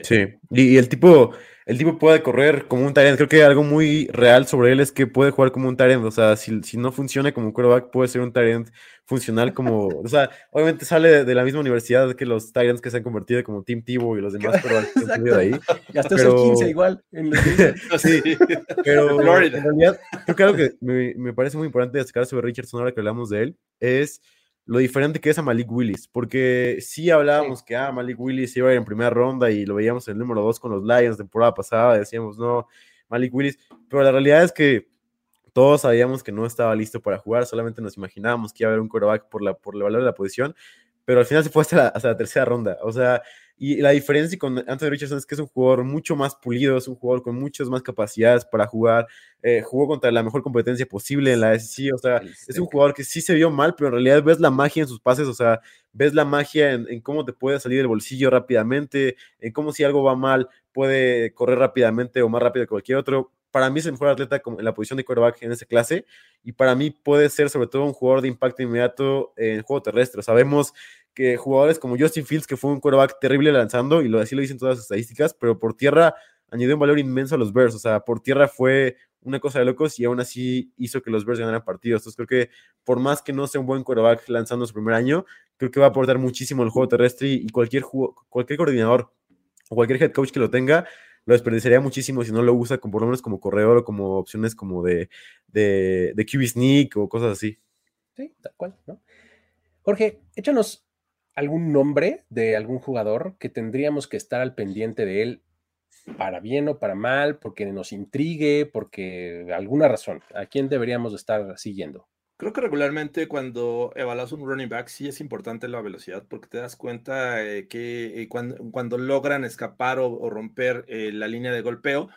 Sí, Y, el tipo, el tipo puede correr como un Tyrant. Creo que algo muy real sobre él es que puede jugar como un Tyrant. O sea, si, no funciona como un quarterback, puede ser un Tyrant funcional como. o sea, obviamente sale de, la misma universidad que los Tyrants que se han convertido como Team Tivo y los demás quarterbacks que de ahí. Y hasta pero... 15 igual. sí, pero en realidad, creo que algo que me, me parece muy importante destacar sobre Richardson ahora que hablamos de él es lo diferente que es a Malik Willis, porque sí hablábamos que ah, Malik Willis iba a ir en primera ronda y lo veíamos en el número 2 con los Lions temporada pasada, decíamos no, Malik Willis, pero la realidad es que todos sabíamos que no estaba listo para jugar, solamente nos imaginábamos que iba a haber un quarterback por, la, por el valor de la posición, pero al final se fue hasta la tercera ronda, o sea, y la diferencia con Anthony Richardson es que es un jugador mucho más pulido, es un jugador con muchas más capacidades para jugar. Eh, jugó contra la mejor competencia posible en la SEC. O sea, es un jugador que sí se vio mal, pero en realidad ves la magia en sus pases. O sea, ves la magia en, cómo te puede salir del bolsillo rápidamente, en cómo si algo va mal puede correr rápidamente o más rápido que cualquier otro. Para mí es el mejor atleta en la posición de quarterback en esa clase y para mí puede ser sobre todo un jugador de impacto inmediato en el juego terrestre. Sabemos que jugadores como Justin Fields, que fue un quarterback terrible lanzando, y lo, así lo dicen todas las estadísticas, pero por tierra añadió un valor inmenso a los Bears. O sea, por tierra fue una cosa de locos y aún así hizo que los Bears ganaran partidos. Entonces creo que por más que no sea un buen quarterback lanzando su primer año, creo que va a aportar muchísimo al juego terrestre y cualquier, cualquier coordinador o cualquier head coach que lo tenga, lo desperdiciaría muchísimo si no lo usa como, por como corredor o como opciones como de, de, de QB sneak o cosas así. Sí, tal cual, ¿no? Jorge, échanos algún nombre de algún jugador que tendríamos que estar al pendiente de él para bien o para mal, porque nos intrigue, porque alguna razón. ¿A quién deberíamos estar siguiendo? Creo que regularmente cuando evaluas un running back sí es importante la velocidad porque te das cuenta eh, que eh, cuando, logran escapar o, romper eh, la línea de golpeo,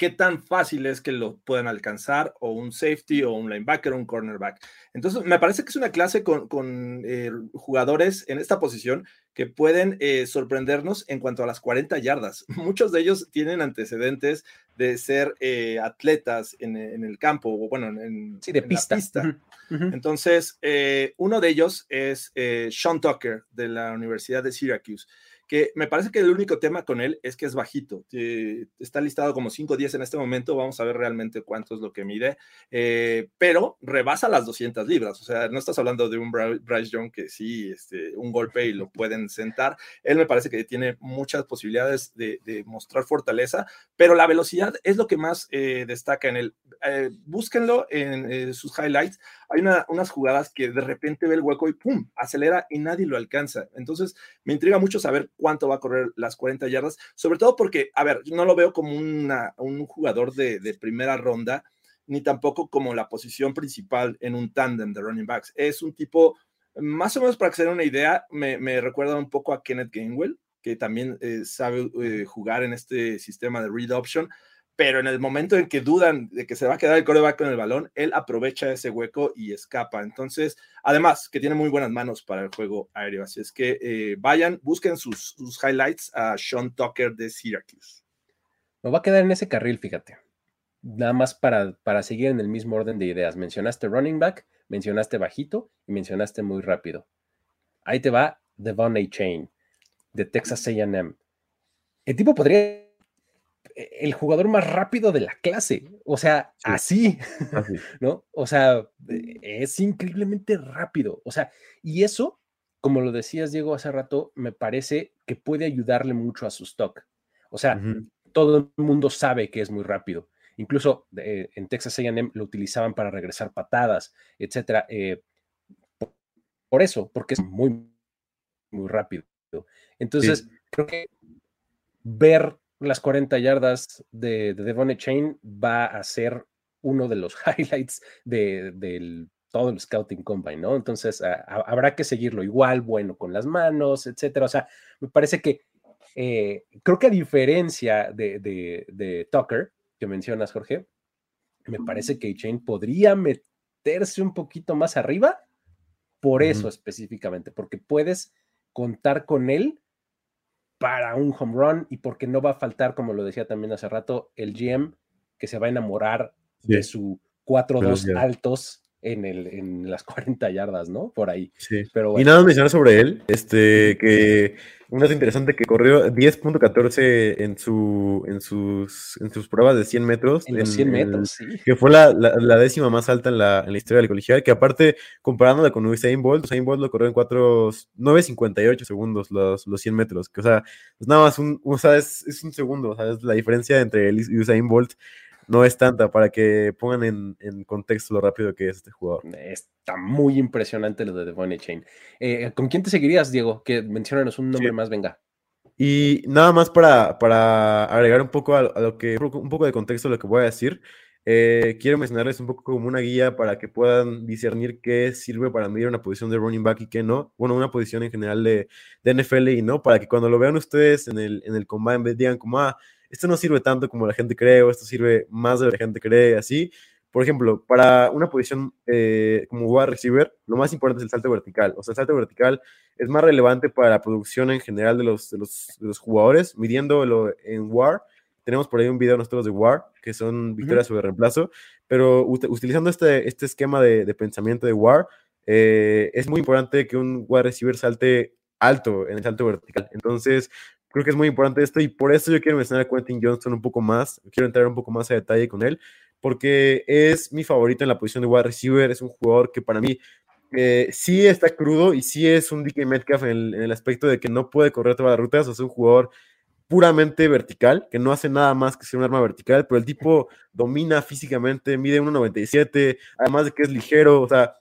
qué tan fácil es que lo puedan alcanzar o un safety o un linebacker o un cornerback. Entonces, me parece que es una clase con, eh, jugadores en esta posición que pueden eh, sorprendernos en cuanto a las 40 yardas. Muchos de ellos tienen antecedentes de ser eh, atletas en, el campo, o bueno, en, sí, de pista. Entonces, uno de ellos es Sean Tucker de la Universidad de Syracuse que me parece que el único tema con él es que es bajito. Eh, está listado como 5 o 10 en este momento, vamos a ver realmente cuánto es lo que mide, eh, pero rebasa las 200 libras, o sea, no estás hablando de un Bryce Young que sí, este, un golpe y lo pueden sentar. Él me parece que tiene muchas posibilidades de, mostrar fortaleza, pero la velocidad es lo que más eh, destaca en él. búsquenlo en sus highlights. Hay unas jugadas que de repente ve el hueco y ¡pum! acelera y nadie lo alcanza. Entonces, me intriga mucho saber cuánto va a correr las 40 yardas, sobre todo porque, a ver, no lo veo como un jugador de, de primera ronda, ni tampoco como la posición principal en un tándem de running backs. Es un tipo, más o menos para que se den una idea, me, me recuerda un poco a Kenneth Gainwell, que también eh, sabe eh, jugar en este sistema de read option, pero en el momento en que dudan de que se va a quedar el coreback con el balón, él aprovecha ese hueco y escapa. Entonces, además, que tiene muy buenas manos para el juego aéreo. Así es que eh, vayan, busquen sus, highlights a Sean Tucker de Syracuse. Me va a quedar en ese carril, fíjate. Nada más para, para seguir en el mismo orden de ideas. Mencionaste running back, mencionaste bajito y mencionaste muy rápido. Ahí te va Devon A. Chain de Texas AM. El tipo podría el jugador más rápido de la clase, o sea, así, ¿no? O sea, es increíblemente rápido, o sea, y eso, como lo decías Diego hace rato, me parece que puede ayudarle mucho a su stock. O sea, todo el mundo sabe que es muy rápido. Incluso eh, en Texas AM lo utilizaban para regresar patadas, etcétera. Eh, por eso, porque es muy, muy rápido. Entonces, creo que ver las 40 yardas de, de Devon Chain va a ser uno de los highlights de, todo el Scouting Combine, ¿no? Entonces, habrá que seguirlo igual, bueno, con las manos, etcétera. O sea, me parece que eh, creo que a diferencia de, de, Tucker, que mencionas, Jorge, me parece que Chain podría meterse un poquito más arriba, por eso específicamente, porque puedes contar con él para un home run y porque no va a faltar, como lo decía también hace rato, el GM que se va a enamorar de su 4-2 altos en, el, en las 40 yardas, ¿no? Por ahí. Sí. Pero Y nada mencionar sobre él, este, que un dato interesante que corrió 10.14 en, su, en, sus, en sus pruebas de 100 metros. En, los 100 metros, sí. Que fue la, la, décima más alta en la, en la, historia del colegial, que aparte, comparándola con Usain Bolt, Usain Bolt lo corrió en 9.58 segundos los, los 100 metros, que o sea, es nada más un, o sea, es, es un segundo, o sea, es la diferencia entre él y Usain Bolt no es tanta para que pongan en, contexto lo rápido que es este jugador. Está muy impresionante lo de Devon Chain. Eh, ¿Con quién te seguirías, Diego? Que mencionanos un nombre más, venga. Y nada más para, para agregar un poco a, lo que, un poco de contexto a lo que voy a decir. Eh, quiero mencionarles un poco como una guía para que puedan discernir qué sirve para medir una posición de running back y qué no. Bueno, una posición en general de, de NFL y no, para que cuando lo vean ustedes en el, en el combine digan como, ah, esto no sirve tanto como la gente cree o esto sirve más de lo que la gente cree, así. Por ejemplo, para una posición eh, como wide receiver, lo más importante es el salto vertical. O sea, el salto vertical es más relevante para la producción en general de los, de los, de los jugadores. Midiéndolo en WAR, tenemos por ahí un video nosotros de WAR, que son victorias sobre reemplazo, pero utilizando este, este esquema de, de pensamiento de WAR, eh, es muy importante que un wide receiver salte alto en el salto vertical. Entonces, Creo que es muy importante esto y por eso yo quiero mencionar a Quentin Johnston un poco más. Quiero entrar un poco más a detalle con él porque es mi favorito en la posición de wide receiver. Es un jugador que para mí eh, sí está crudo y sí es un DK Metcalf en el, aspecto de que no puede correr todas las rutas. O es un jugador puramente vertical, que no hace nada más que ser un arma vertical, pero el tipo domina físicamente, mide 1.97, además de que es ligero, o sea,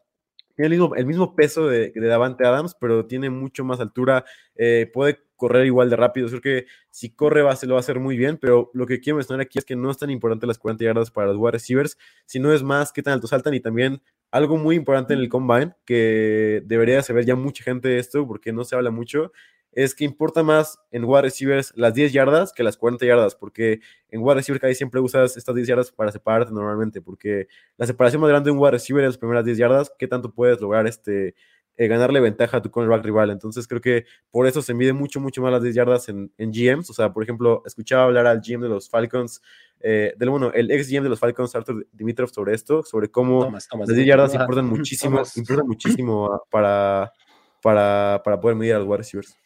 tiene el mismo, peso de, de, Davante Adams, pero tiene mucho más altura, eh, puede correr igual de rápido. Creo que si corre va, se lo va a hacer muy bien, pero lo que quiero mencionar aquí es que no es tan importante las 40 yardas para los wide receivers, sino es más qué tan alto saltan y también algo muy importante en el combine, que debería saber ya mucha gente de esto porque no se habla mucho, es que importa más en wide receivers las 10 yardas que las 40 yardas, porque en wide receiver casi siempre usas estas 10 yardas para separarte normalmente, porque la separación más grande de un wide receiver es las primeras 10 yardas, ¿qué tanto puedes lograr este, eh, ganarle ventaja a tu cornerback rival? Entonces creo que por eso se mide mucho, mucho más las 10 yardas en, en GMs, o sea, por ejemplo, escuchaba hablar al GM de los Falcons, eh, del bueno, el ex GM de los Falcons, Arthur Dimitrov, sobre esto, sobre cómo las 10 yardas importan muchísimo, importan muchísimo para, para, para poder medir a los wide receivers.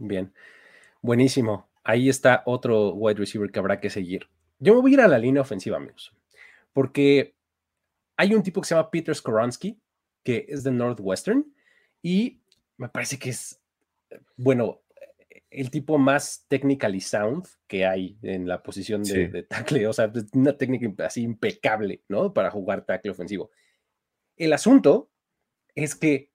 Bien, buenísimo. Ahí está otro wide receiver que habrá que seguir. Yo me voy a ir a la línea ofensiva, amigos, porque hay un tipo que se llama Peter Skoronsky, que es de Northwestern, y me parece que es, bueno, el tipo más technically sound que hay en la posición de, tackle, o sea, una técnica así impecable, ¿no? Para jugar tackle ofensivo. El asunto es que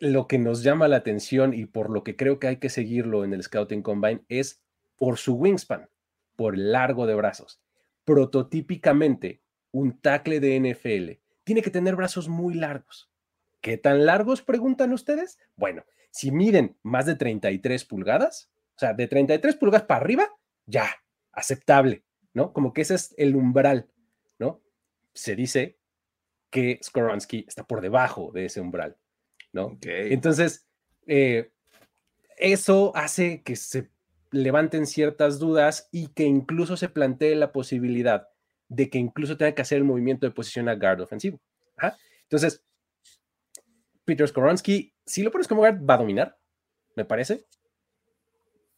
lo que nos llama la atención y por lo que creo que hay que seguirlo en el Scouting Combine es por su wingspan, por el largo de brazos. Prototípicamente, un tackle de NFL tiene que tener brazos muy largos. ¿Qué tan largos preguntan ustedes? Bueno, si miden más de 33 pulgadas, o sea, de 33 pulgadas para arriba, ya, aceptable, ¿no? Como que ese es el umbral, ¿no? Se dice que Skoronsky está por debajo de ese umbral, ¿no? Entonces, eh, eso hace que se levanten ciertas dudas y que incluso se plantee la posibilidad de que incluso tenga que hacer el movimiento de posición a guard ofensivo. Entonces, Peter Skoronsky, si lo pones como guard, va a dominar, me parece.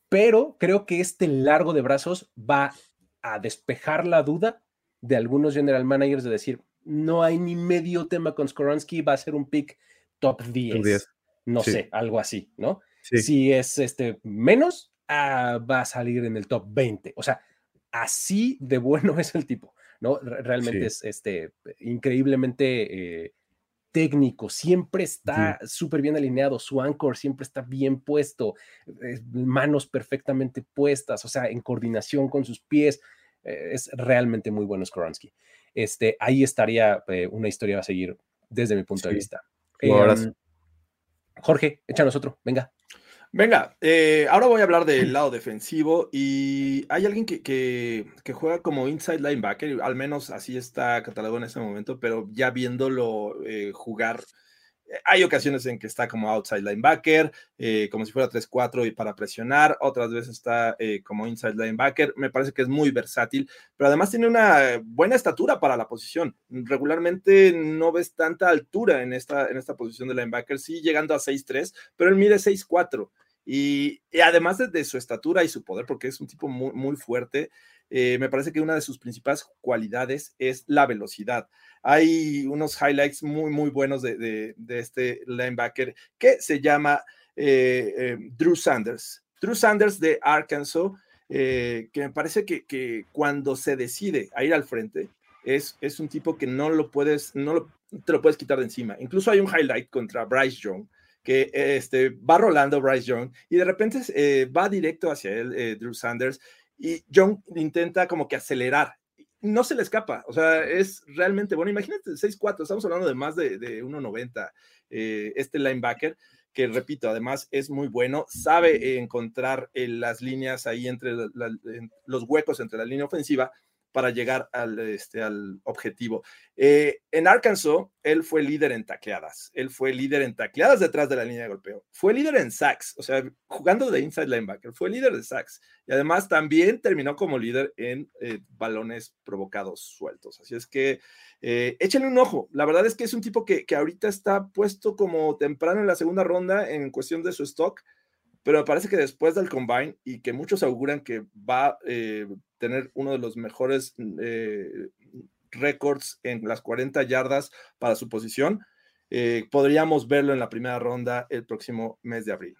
Pero creo que este largo de brazos va a despejar la duda de algunos general managers de decir, no hay ni medio tema con Skoronsky, va a ser un pick top 10. No sé, algo así, ¿no? Si es este menos, ah, va a salir en el top 20. O sea, así de bueno es el tipo. ¿no? Realmente es este, increíblemente eh, técnico, siempre está súper bien alineado, su anchor siempre está bien puesto, eh, manos perfectamente puestas, o sea, en coordinación con sus pies, eh, es realmente muy bueno Skoronsky. Este, ahí estaría una historia a seguir desde mi punto de vista. Em, Jorge, échanos otro, venga. Venga, eh, ahora voy a hablar del lado defensivo y hay alguien que, juega como inside linebacker, al menos así está catalogado en ese momento, pero ya viéndolo eh, jugar, hay ocasiones en que está como outside linebacker, como si fuera 3-4 y para presionar, otras veces está como inside linebacker, me parece que es muy versátil, pero además tiene una buena estatura para la posición. Regularmente no ves tanta altura en esta, en esta posición de linebacker, sí llegando a 6-3, pero él mide 6-4. Y, además de, su estatura y su poder, porque es un tipo muy, muy fuerte, eh, me parece que una de sus principales cualidades es la velocidad. Hay unos highlights muy, muy buenos de, este linebacker que se llama eh, eh, Drew Sanders. Drew Sanders de Arkansas, que me parece que, cuando se decide a ir al frente, es, es un tipo que no lo puedes, no te lo puedes quitar de encima. Incluso hay un highlight contra Bryce Young, que este, va rolando Bryce Young y de repente va directo hacia él, Drew Sanders, y Young intenta como que acelerar. No se le escapa, o sea, es realmente bueno. Imagínate, 6'4, estamos hablando de más de, de 1'90, eh, este linebacker, que repito, además es muy bueno, sabe encontrar las líneas ahí entre los huecos entre la línea ofensiva para llegar al, este, al objetivo. Eh, en Arkansas, él fue líder en tacleadas, él fue líder en tacleadas detrás de la línea de golpeo, fue líder en sacks, o sea, jugando de inside linebacker, fue líder de sacks. Y además también terminó como líder en eh, balones provocados sueltos. Así es que eh, échenle un ojo, la verdad es que es un tipo que, que ahorita está puesto como temprano en la segunda ronda en cuestión de su stock pero me parece que después del combine y que muchos auguran que va a eh, tener uno de los mejores eh, récords en las 40 yardas para su posición, eh, podríamos verlo en la primera ronda el próximo mes de abril.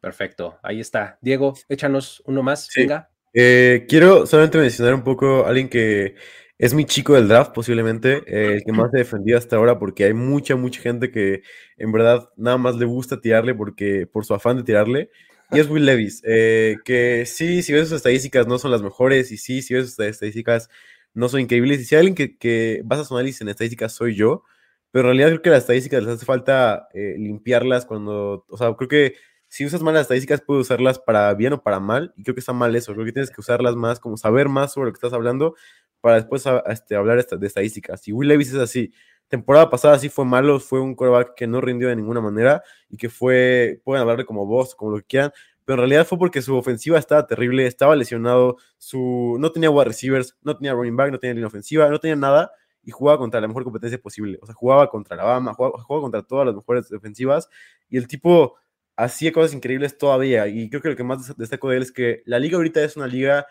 Perfecto, ahí está. Diego, échanos uno más. Venga. quiero solamente mencionar un poco a alguien que es mi chico del draft, posiblemente, eh, el que más he defendido hasta ahora, porque hay mucha, mucha gente que en verdad nada más le gusta tirarle porque, por su afán de tirarle. Y es Will Levis, eh, que sí, si ves sus estadísticas no son las mejores, y sí, si ves sus estadísticas no son increíbles. Y si hay alguien que, que basa su análisis en estadísticas, soy yo. Pero en realidad creo que las estadísticas les hace falta eh, limpiarlas cuando, o sea, creo que si usas mal las estadísticas, puedes usarlas para bien o para mal, y creo que está mal eso, creo que tienes que usarlas más, como saber más sobre lo que estás hablando, para después este, hablar de estadísticas. Y Will Levis es así. Temporada pasada sí fue malo, fue un quarterback que no rindió de ninguna manera y que fue, pueden hablarle como vos, como lo que quieran, pero en realidad fue porque su ofensiva estaba terrible, estaba lesionado, su, no tenía wide receivers, no tenía running back, no tenía línea ofensiva, no tenía nada y jugaba contra la mejor competencia posible. O sea, jugaba contra Alabama, jugaba, jugaba contra todas las mejores defensivas y el tipo hacía cosas increíbles todavía. Y creo que lo que más destaco de él es que la liga ahorita es una liga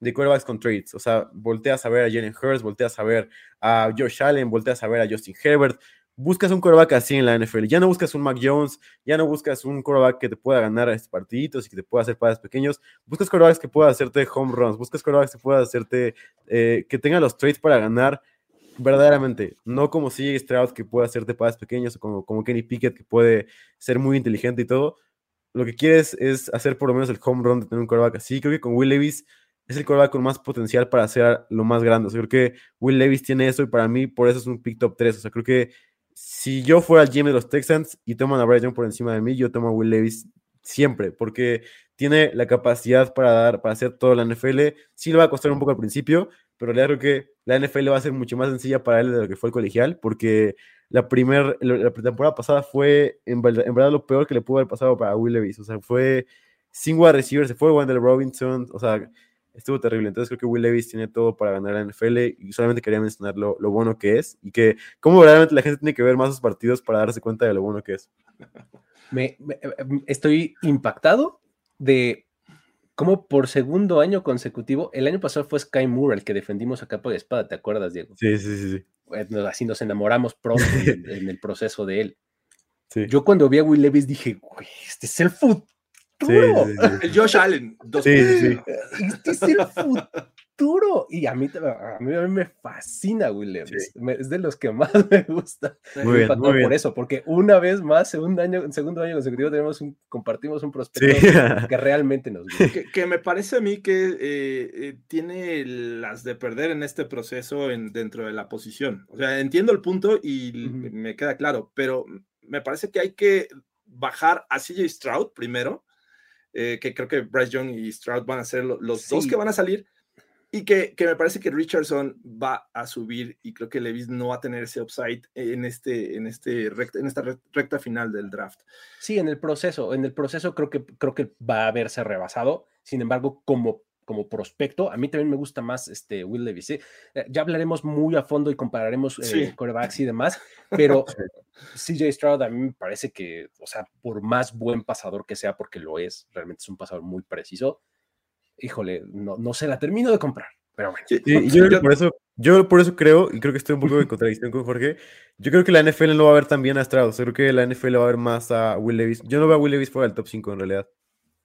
de quarterbacks con trades. O sea, volteas a ver a Jalen Hurst, volteas a ver a Josh Allen, volteas a ver a Justin Herbert. Buscas un quarterback así en la NFL. Ya no buscas un Mac Jones, ya no buscas un quarterback que te pueda ganar a estos partiditos y que te pueda hacer pases pequeños. Buscas quarterbacks que pueda hacerte home runs, buscas quarterbacks que pueda hacerte, eh, que tengan los trades para ganar verdaderamente, no como CJ Stroud que puede hacerte pases pequeños o como, como Kenny Pickett que puede ser muy inteligente y todo. Lo que quieres es hacer por lo menos el home run de tener un quarterback así. Creo que con Will Levis es el quarterback con más potencial para hacer lo más grande. O sea, creo que Will Levis tiene eso y para mí por eso es un pick top 3. O sea, creo que si yo fuera el GM de los Texans y toman a Young por encima de mí, yo tomo a Will Levis siempre, porque tiene la capacidad para dar, para hacer todo la NFL. Sí le va a costar un poco al principio, pero creo que la NFL va a ser mucho más sencilla para él de lo que fue el colegial, porque la primera, la temporada pasada fue en verdad, en verdad, lo peor que le pudo haber pasado para Will Levis. O sea, fue sin wide receiver, se fue Wendell Robinson, o sea, estuvo terrible. Entonces creo que Will Levis tiene todo para ganar la NFL y solamente quería mencionar lo, lo bueno que es y que cómo verdaderamente la gente tiene que ver más sus partidos para darse cuenta de lo bueno que es. Me, me, estoy impactado de cómo por segundo año consecutivo, el año pasado fue Sky Moore el que defendimos a capa de espada, ¿te acuerdas, Diego? Sí, sí, sí. sí. Bueno, así nos enamoramos pronto en, en, el proceso de él. Sí. Yo cuando vi a Will Levis dije, este es el futuro. Sí, sí, el Josh Allen. Este es el futuro. Y a mí, a mí, a mí me fascina Will Levis. Es de los que más me gusta. Muy bien, muy por eso, porque una vez más, segundo año, segundo año consecutivo, tenemos un, compartimos un prospecto que realmente nos gusta. Que, que, me parece a mí que eh, eh, tiene las de perder en este proceso en, dentro de la posición. O sea, entiendo el punto y uh -huh. me queda claro, pero me parece que hay que bajar a CJ Stroud primero eh, que creo que Bryce Young y Stroud van a ser los sí. dos que van a salir, y que, que, me parece que Richardson va a subir y creo que Levis no va a tener ese upside en, este, en, este recta, en esta recta final del draft. Sí, en el proceso, en el proceso creo que, creo que va a haberse rebasado, sin embargo, como como prospecto, a mí también me gusta más este Will Levis. ¿eh? Ya hablaremos muy a fondo y compararemos sí. eh, corebacks y demás, pero CJ Stroud a mí me parece que, o sea, por más buen pasador que sea, porque lo es, realmente es un pasador muy preciso, híjole, no, no se la termino de comprar, pero bueno. Y, yo, yo, por eso, yo por eso creo, y creo que estoy un poco en contradicción con Jorge, yo creo que la NFL no va a ver tan bien a sea, creo que la NFL va a ver más a Will Levis. Yo no veo a Will Levis fuera del top 5 en realidad.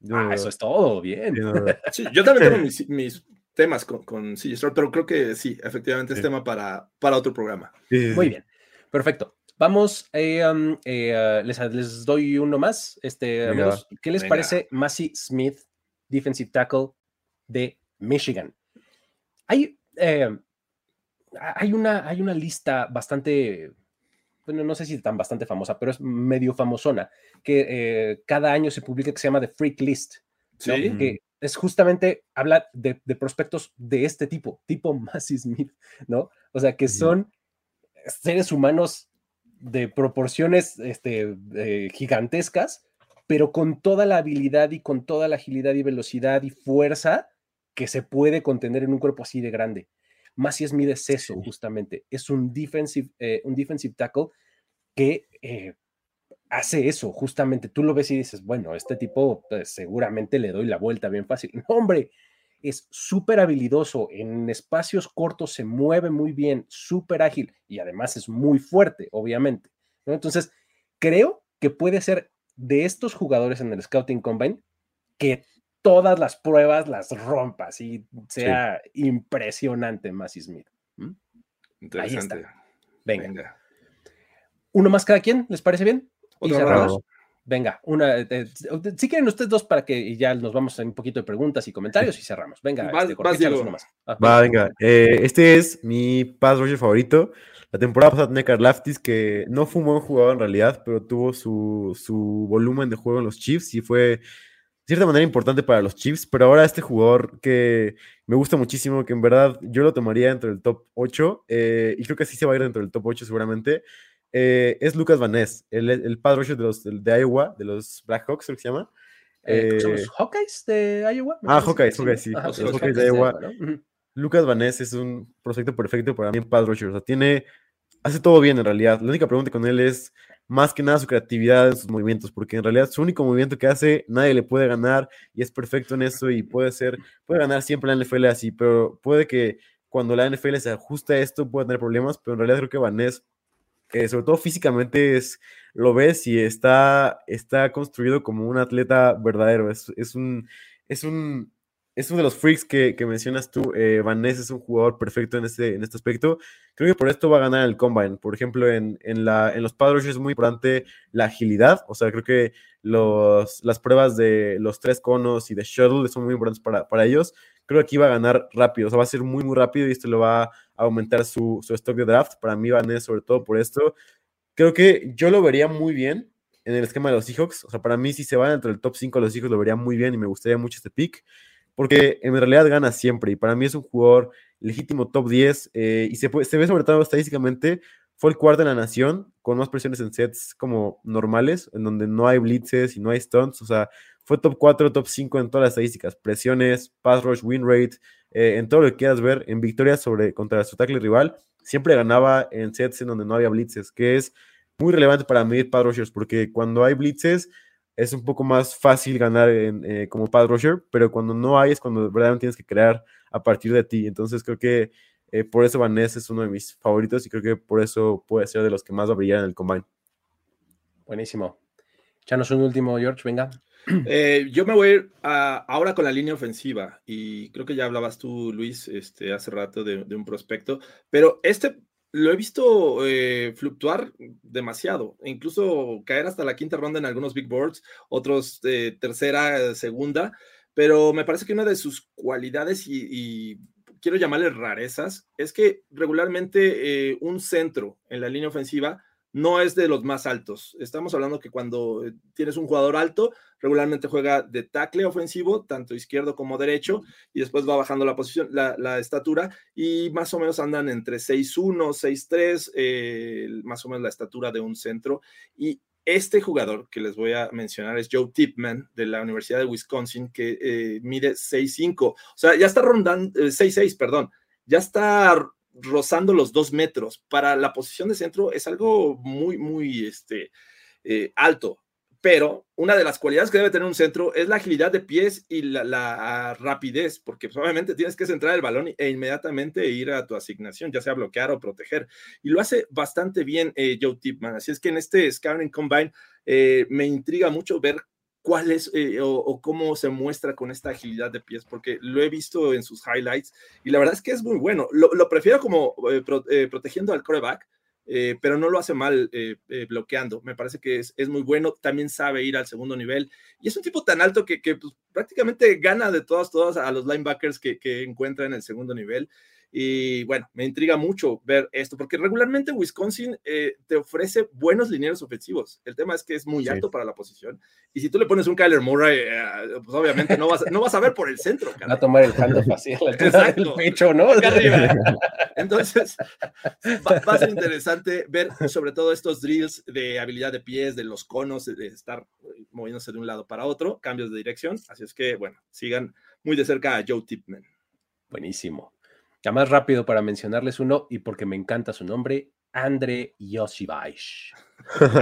No, ah, eso es todo, bien. Sí, no, sí, yo también tengo mis, mis temas con, con CJ Stroud, pero creo que sí, efectivamente es tema para, para otro programa. Muy bien, perfecto. Vamos, eh, um, eh, les, les, doy uno más. Este, amigos, ¿Qué les Venga. parece Massey Smith, defensive tackle de Michigan? Hay, eh, hay, una, hay una lista bastante bueno, no sé si tan bastante famosa, pero es medio famosona, que eh, cada año se publica que se llama The Freak List, ¿no? ¿Sí? que es justamente, habla de, de, prospectos de este tipo, tipo Massey Smith, ¿no? O sea, que son seres humanos de proporciones este, eh, gigantescas, pero con toda la habilidad y con toda la agilidad y velocidad y fuerza que se puede contener en un cuerpo así de grande. Massey Smith es eso, sí. justamente. Es un defensive, eh, un defensive tackle que eh, hace eso, justamente. Tú lo ves y dices, bueno, este tipo pues, seguramente le doy la vuelta bien fácil. No, hombre, es súper habilidoso, en espacios cortos se mueve muy bien, súper ágil y además es muy fuerte, obviamente. ¿no? Entonces, creo que puede ser de estos jugadores en el Scouting Combine que todas las pruebas las rompas y sea sí. impresionante Massey Smith. ¿Mm? Ahí está. Venga. Venga. Uno más cada quien, ¿les parece bien? ¿Y cerramos? Venga, una, eh, si quieren ustedes dos para que ya nos vamos a un poquito de preguntas y comentarios y cerramos. Venga, vas, este, vas, uno más. Ah, Va, venga. Eh, este es mi pass rusher favorito. La temporada pasada tenía Karlaftis, que no fue un buen jugador en realidad, pero tuvo su, su volumen de juego en los Chiefs y fue cierta manera importante para los Chiefs, pero ahora este jugador que me gusta muchísimo, que en verdad yo lo tomaría dentro del top 8, eh, y creo que sí se va a ir dentro del top 8 seguramente, eh, es Lucas Van Ness, el, el rusher de, los, de Iowa, de los Blackhawks, creo que se llama. Eh, ¿Son los Hawkeyes de Iowa? Ah, Hawkeyes, Hawkeyes, sí. Ajá, los, los Hawkeyes de Iowa. De Iowa ¿no? Lucas Van Ness es un proyecto perfecto para mí en pass rusher. O sea, tiene, hace todo bien en realidad. La única pregunta con él es más que nada su creatividad en sus movimientos, porque en realidad su único movimiento que hace, nadie le puede ganar y es perfecto en eso y puede ser, puede ganar siempre la NFL así, pero puede que cuando la NFL se ajuste a esto pueda tener problemas, pero en realidad creo que Van Ness eh, sobre todo físicamente, es, lo ves y está, está construido como un atleta verdadero. Es, es un. Es un es uno de los freaks que, mencionas tú. Eh, Vanessa es un jugador perfecto en este, en este aspecto. Creo que por esto va a ganar el Combine. Por ejemplo, en, la, en los padres es muy importante la agilidad. O sea, creo que los, las pruebas de los tres conos y de shuttle son muy importantes para, para ellos. Creo que aquí va a ganar rápido. O sea, va a ser muy, muy rápido y esto le va a aumentar su, su stock de draft. Para mí, Vanessa, sobre todo por esto. Creo que yo lo vería muy bien en el esquema de los Seahawks. O sea, para mí, si se van entre el top 5 de los Seahawks, lo vería muy bien y me gustaría mucho este pick porque en realidad gana siempre y para mí es un jugador legítimo top 10 eh, y se, ve sobre todo estadísticamente, fue el cuarto en la nación con más presiones en sets como normales, en donde no hay blitzes y no hay stunts, o sea, fue top 4, top 5 en todas las estadísticas, presiones, pass rush, win rate, eh, en todo lo que quieras ver, en victorias sobre, contra su tackle rival, siempre ganaba en sets en donde no había blitzes, que es muy relevante para medir pass rushers, porque cuando hay blitzes, es un poco más fácil ganar eh, como pad rusher, pero cuando no hay es cuando verdaderamente tienes que crear a partir de ti. Entonces creo que eh, por eso Vanessa es uno de mis favoritos y creo que por eso puede ser de los que más va a brillar en el combine. Buenísimo. Echanos un último, George, venga. Eh, yo me voy a ir ahora con la línea ofensiva y creo que ya hablabas tú, Luis, este, hace rato de, de un prospecto, pero este lo he visto eh, fluctuar demasiado, incluso caer hasta la quinta ronda en algunos big boards, otros de tercera, segunda, pero me parece que una de sus cualidades y, quiero llamarle rarezas es que regularmente eh, un centro en la línea ofensiva no es de los más altos. Estamos hablando que cuando eh, tienes un jugador alto, regularmente juega de tackle ofensivo, tanto izquierdo como derecho, y después va bajando la posición, la, estatura, y más o menos andan entre 6'1, 6'3, eh, más o menos la estatura de un centro. Y este jugador que les voy a mencionar es Joe Tipman de la Universidad de Wisconsin, que eh, mide 6'5, o sea, ya está rondando, 6'6, perdón, ya está rozando los dos metros. Para la posición de centro es algo muy, muy este, eh, alto. Pero una de las cualidades que debe tener un centro es la agilidad de pies y la, rapidez, porque pues, obviamente tienes que centrar el balón e inmediatamente ir a tu asignación, ya sea bloquear o proteger. Y lo hace bastante bien eh, Joe Tipman. Así es que en este Scouting Combine eh, me intriga mucho ver cuál es eh, o, cómo se muestra con esta agilidad de pies, porque lo he visto en sus highlights y la verdad es que es muy bueno. Lo, prefiero como eh, eh, protegiendo al coreback, pero no lo hace mal bloqueando. Me parece que es, muy bueno, también sabe ir al segundo nivel y es un tipo tan alto que, pues, prácticamente gana de todas, todas a los linebackers que, que encuentra en el segundo nivel. Y bueno, me intriga mucho ver esto, porque regularmente Wisconsin eh, te ofrece buenos linieros ofensivos. El tema es que es muy alto para la posición. Y si tú le pones un Kyler Murray, eh, pues obviamente no vas, no vas a ver por el centro. Va a tomar el handoff facial, el pecho, ¿no? Entonces, va, a ser interesante ver sobre todo estos drills de habilidad de pies, de los conos, de estar moviéndose de un lado para otro, cambios de dirección. Así es que, bueno, sigan muy de cerca a Joe Tipman. Buenísimo. Ya más rápido para mencionarles uno y porque me encanta su nombre, Andre Yosivaish.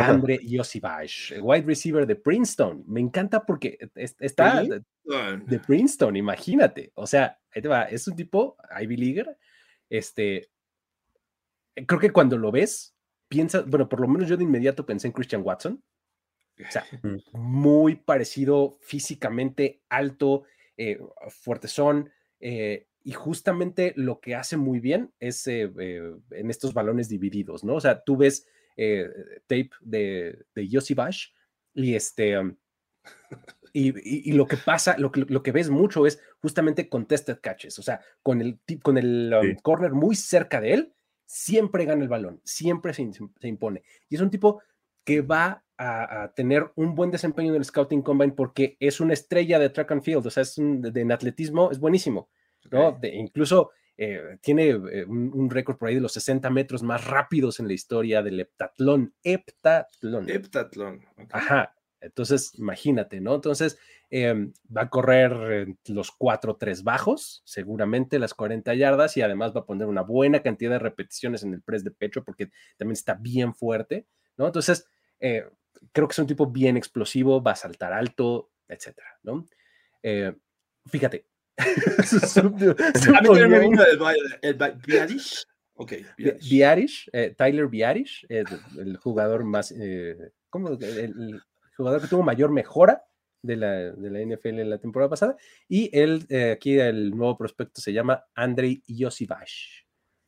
Andre Yosivaish, wide receiver de Princeton. Me encanta porque está de, Princeton, imagínate. O sea, es un tipo Ivy Leaguer. Este, creo que cuando lo ves, piensas, bueno, por lo menos yo de inmediato pensé en Christian Watson. O sea, muy parecido físicamente, alto, eh, fuertezón, eh, y justamente lo que hace muy bien es eh, eh, en estos balones divididos, ¿no? O sea, tú ves eh, tape de, de Yossi Bash y este... Um, y, lo que pasa, lo que, lo que ves mucho es justamente contested catches, o sea, con el, con el um, corner muy cerca de él, siempre gana el balón, siempre se, impone. Y es un tipo que va a, tener un buen desempeño en el Scouting Combine porque es una estrella de track and field, o sea, es de, en atletismo, es buenísimo. ¿No? incluso eh, tiene eh, un, récord por ahí de los 60 metros más rápidos en la historia del heptatlón. Heptatlón. Heptatlón. Ajá. Entonces, imagínate, ¿no? Entonces, em, va a correr los 4-3 bajos, seguramente las 40 yardas, y además va a poner una buena cantidad de repeticiones en el press de pecho, porque también está bien fuerte, ¿no? Entonces, eh, creo que es un tipo bien explosivo, va a saltar alto, etcétera, ¿no? fíjate, a mí también me vino el, Biarish. Biarish. Eh, Tyler Biarish, el, jugador más, eh, ¿cómo? El, jugador que tuvo mayor mejora de la, de la NFL en la temporada pasada. Y él, eh, aquí el nuevo prospecto se llama Andrei Yosivash.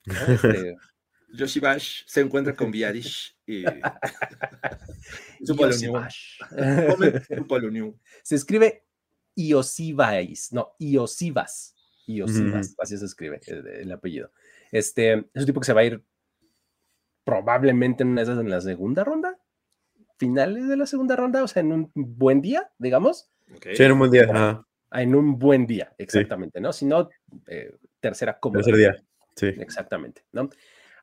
¿no? Este, se encuentra con Biadish y su polonio. se escribe Iosivais, no, Iosivas. Iosivas, así se escribe el, el apellido. Este es un tipo que se va a ir probablemente en una de esas en la segunda ronda, finales de la segunda ronda, o sea, en un buen día, digamos. Ok. Sí, en un buen día. Ajá. Ah, En un buen día, exactamente, ¿no? Si no, eh, tercera cómoda. Tercer día. Sí. Exactamente, ¿no?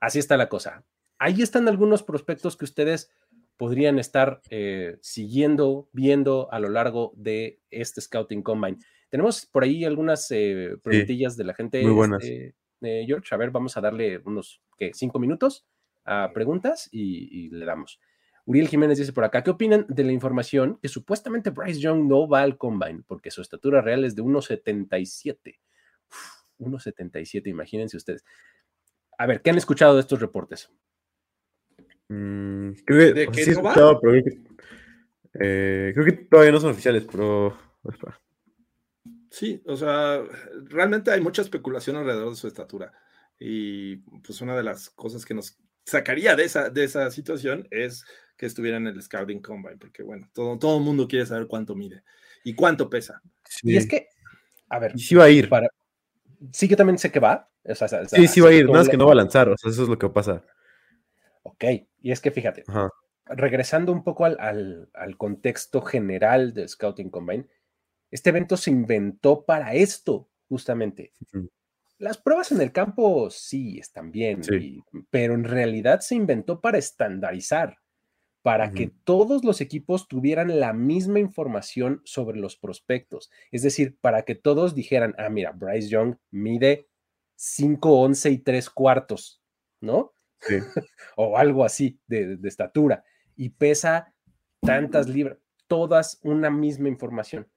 Así está la cosa. Ahí están algunos prospectos que ustedes podrían estar eh, siguiendo, viendo a lo largo de este Scouting Combine. Tenemos por ahí algunas eh, preguntillas de la gente. muy buenas. este, eh, George, a ver, vamos a darle unos ¿qué? cinco minutos a preguntas y, y le damos. Uriel Jiménez dice por acá, ¿qué opinan de la información que supuestamente Bryce Young no va al Combine porque su estatura real es de 1,77? Uf, 1,77, imagínense ustedes. A ver, ¿qué han escuchado de estos reportes? Mm, creo que ¿De o sea, qué sí he no va? escuchado, pero creo que, eh, creo que todavía no son oficiales, pero. Sí, o sea, realmente hay mucha especulación alrededor de su estatura. Y pues una de las cosas que nos sacaría de esa, de esa situación es que estuviera en el Scouting Combine, porque bueno, todo, todo el mundo quiere saber cuánto mide y cuánto pesa. Y es que, a ver, sí va a ir. para... sí que también sé que va. o sea, o sea, Sí, sí va a ir, nada más que no va a lanzar, o sea, eso es lo que pasa. Ok, y es que fíjate, Ajá. regresando un poco al, al- al contexto general del Scouting Combine, este evento se inventó para esto, justamente. Las pruebas en el campo sí están bien, Sí. y- pero en realidad se inventó para estandarizar, para que todos los equipos tuvieran la misma información sobre los prospectos. Es decir, para que todos dijeran, ah, mira, Bryce Young mide 5, 11 y 3 cuartos, ¿no? Sí. o algo así de, de estatura y pesa tantas libras, todas una misma información,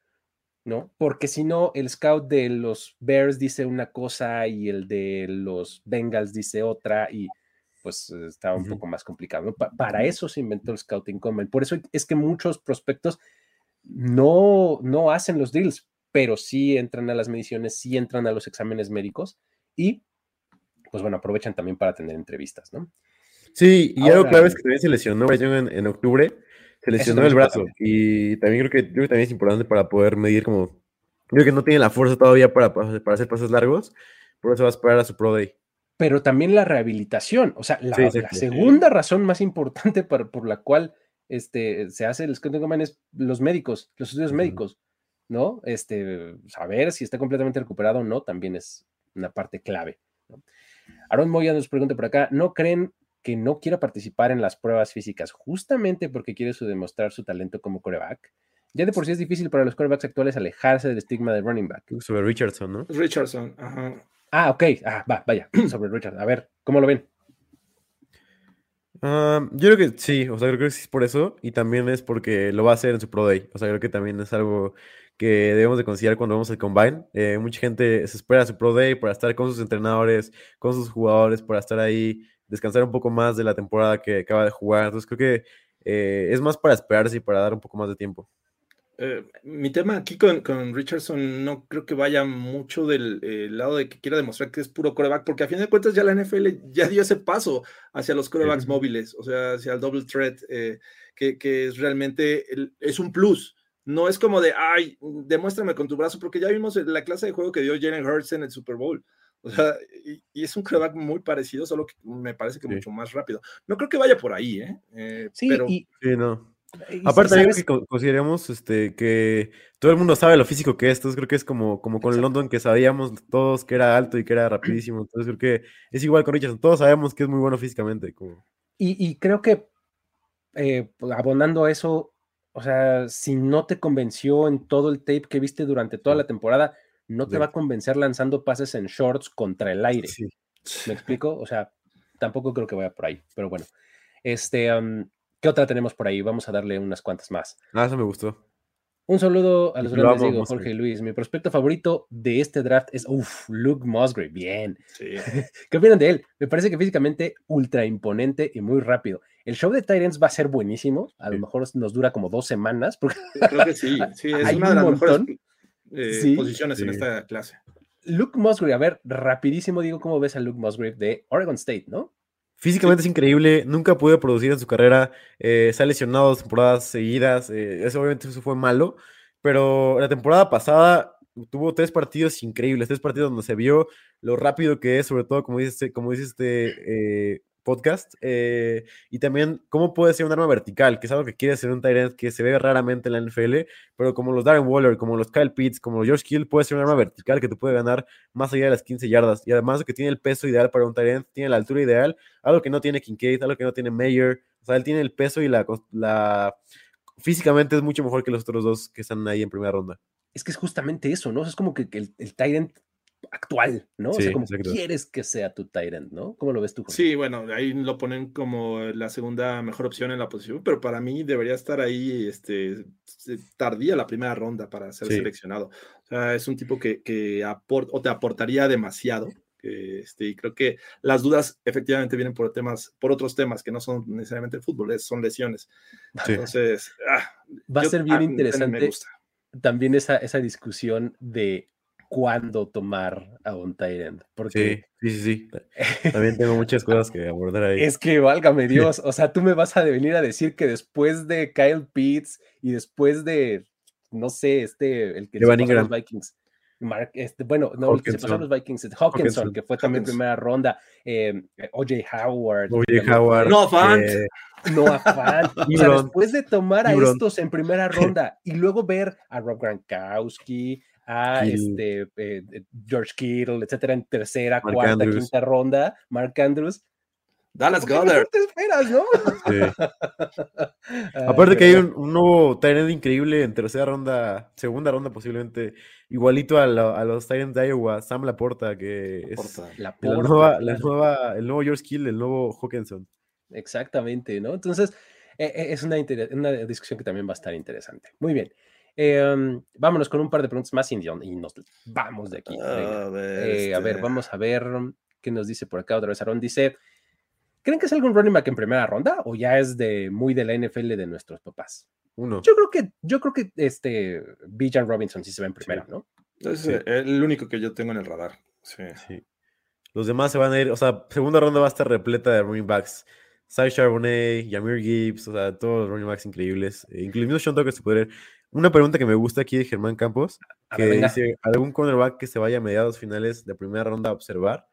¿no? Porque si no, el scout de los Bears dice una cosa y el de los Bengals dice otra y pues está un poco más complicado. ¿no? Pa- para eso se inventó el Scouting Combine. Por eso es que muchos prospectos no, no hacen los drills, pero sí entran a las mediciones, sí entran a los exámenes médicos y pues bueno, aprovechan también para tener entrevistas, ¿no? Sí, y algo Ahora- clave es que también se lesionó Young en, en octubre, se lesionó el brazo y también creo que, creo que también es importante para poder medir como, creo que no tiene la fuerza todavía para, para hacer pases largos, por eso va a esperar a su Pro Day. pero también la rehabilitación. O sea, la, Sí, la segunda razón más importante por, por la cual este, se hace el scouting combine es los médicos, los estudios Ujú. médicos, ¿no? Este, saber si está completamente recuperado o no también es una parte clave. ¿no? Aaron Moya nos pregunta por acá, ¿no creen que no quiera participar en las pruebas físicas justamente porque quiere su demostrar su talento como coreback? Ya de por sí es difícil para los corebacks actuales alejarse del estigma de running back. Sobre Richardson, ¿no? Richardson, ajá. Ah, ok. Ah, va, vaya, sobre Richard. A ver, ¿cómo lo ven? Ah, yo creo que sí, o sea, creo que sí es por eso y también es porque lo va a hacer en su Pro Day, o sea, creo que también es algo que debemos de considerar cuando vamos al Combine. Eh, mucha gente se espera a su Pro Day para estar con sus entrenadores, con sus jugadores, para estar ahí, descansar un poco más de la temporada que acaba de jugar, entonces creo que eh, es más para esperarse y para dar un poco más de tiempo. Eh, mi tema aquí con, con Richardson no creo que vaya mucho del eh, lado de que quiera demostrar que es puro coreback, porque a fin de cuentas ya la NFL ya dio ese paso hacia los corebacks móviles, o sea, hacia el double threat, eh, que, que es realmente el- es un plus. No es como de, ay, demuéstrame con tu brazo, porque ya vimos la clase de juego que dio Jalen Hurts en el Super Bowl. O sea, y, y es un coreback muy parecido, solo que me parece que Sí. mucho más rápido. No creo que vaya por ahí, ¿eh? Eh, Sí, pero y, Sí, no. y Aparte, ¿sabes? que con- consideremos este, que todo el mundo sabe lo físico que es, entonces creo que es como, como con Exacto. London que sabíamos todos que era alto y que era rapidísimo, entonces creo que es igual con Richardson, todos sabemos que es muy bueno físicamente. Como... Y, y creo que eh, pues, abonando a eso, o sea, si no te convenció en todo el tape que viste durante toda la temporada, no te Sí. va a convencer lanzando pases en shorts contra el aire. Sí. ¿Me explico? O sea, tampoco creo que vaya por ahí, pero bueno. Este, ¿qué otra tenemos por ahí? Vamos a darle unas cuantas más. Ah, eso me gustó. Un saludo a los Lo grandes, digo. Jorge y Luis. Mi prospecto favorito de este draft es, uff, Luke Musgrave. Bien. sí. ¿Qué opinan de él? Me parece que físicamente ultra imponente y muy rápido. El show de Tyrants va a ser buenísimo. A lo mejor nos dura como dos semanas. Porque Creo que sí. Sí, es Hay una de un las mejores montón. eh, Sí. posiciones en esta clase. Luke Musgrave, a ver, rapidísimo digo cómo ves a Luke Musgrave de Oregon State, ¿no? Físicamente es increíble, nunca pudo producir en su carrera, eh, se ha lesionado dos temporadas seguidas, eh, eso obviamente eso fue malo, pero la temporada pasada tuvo tres partidos increíbles, tres partidos donde se vio lo rápido que es, sobre todo como dice, este- como dice este eh, podcast, eh, y también cómo puede ser un arma vertical, que es algo que quiere ser un end que se ve raramente en la NFL, pero como los Darren Waller, como los Kyle Pitts, como los George Hill, puede ser un arma vertical que te puede ganar más allá de las 15 yardas, y además de que tiene el peso ideal para un end, tiene la altura ideal, algo que no tiene Kincaid, algo que no tiene Mayer, o sea, él tiene el peso y la. Físicamente es mucho mejor que los otros dos que están ahí en primera ronda. Es que es justamente eso, ¿no? Es como que, que el, el Tyrant actual, ¿no? o Sí, sea, como exacto. quieres que sea tu Tyrant, ¿no? ¿Cómo lo ves tú, Jorge? Sí, bueno, ahí lo ponen como la segunda mejor opción en la posición, pero para mí debería estar ahí este, se- tardía la primera ronda para ser Sí. seleccionado. O sea, es un tipo que, que apor- o te aportaría demasiado. que, este, y creo que las dudas efectivamente vienen por temas, por otros temas que no son necesariamente el fútbol, es- son lesiones. Sí. Entonces, ah, Va a yo- ser bien me interesante gusta. también esa, esa discusión de cuándo tomar a un Tyrant, porque Sí, sí, sí, sí. También tengo muchas cosas que abordar ahí. Es que válgame Dios, o sea, tú me vas a venir a decir que después de Kyle Pitts y después de, no sé, este, el que se pasó a los. Vikings, Mark, este, bueno, no, el que se pasó a los Vikings, Hawkinson, Hawkinson. que fue también Hawkinson. primera ronda, eh, OJ Howard, fue- Howard. No, Fant. eh, Noah Fant. o sea, después de tomar a estos en primera ronda y luego ver a Rob Gronkowski, a este, eh, eh, George Kittle, etcétera, en tercera, Mark cuarta, Andrews. quinta ronda, Mark Andrews. Dallas ¿Qué Goddard. mejor te esperas, no? sí. Ay, Aparte que hay un, un nuevo end increíble en tercera ronda, segunda ronda posiblemente, igualito a, la- a los Titans de Iowa, Sam Laporta, que es. La nueva, la claro. nueva, el nuevo George Kill, el nuevo Hawkinson. Exactamente, ¿no? Entonces, eh, eh, es una, una discusión que también va a estar interesante. Muy bien. Eh, um, vámonos con un par de preguntas más y, y nos vamos de aquí. A ver, Eh, a ver, este, vamos a ver um, qué nos dice por acá otra vez. Aaron dice: ¿Creen que es algún running back en primera ronda o ya es de muy de la NFL de nuestros papás? Uno. Yo creo que, yo creo que este Bijan Robinson sí se ve en primera, ¿no? Es Sí. eh, el único que yo tengo en el radar. Sí. Sí. Los demás se van a ir, o sea, segunda ronda va a estar repleta de running backs. Cy Charbonnet, Yamir Gibbs, o sea, todos los running backs increíbles, eh, incluyendo Sean Tucker se podría ir. Una pregunta que me gusta aquí de Germán Campos, A que ver, dice, ¿algún cornerback que se vaya a mediados finales de primera ronda a observar?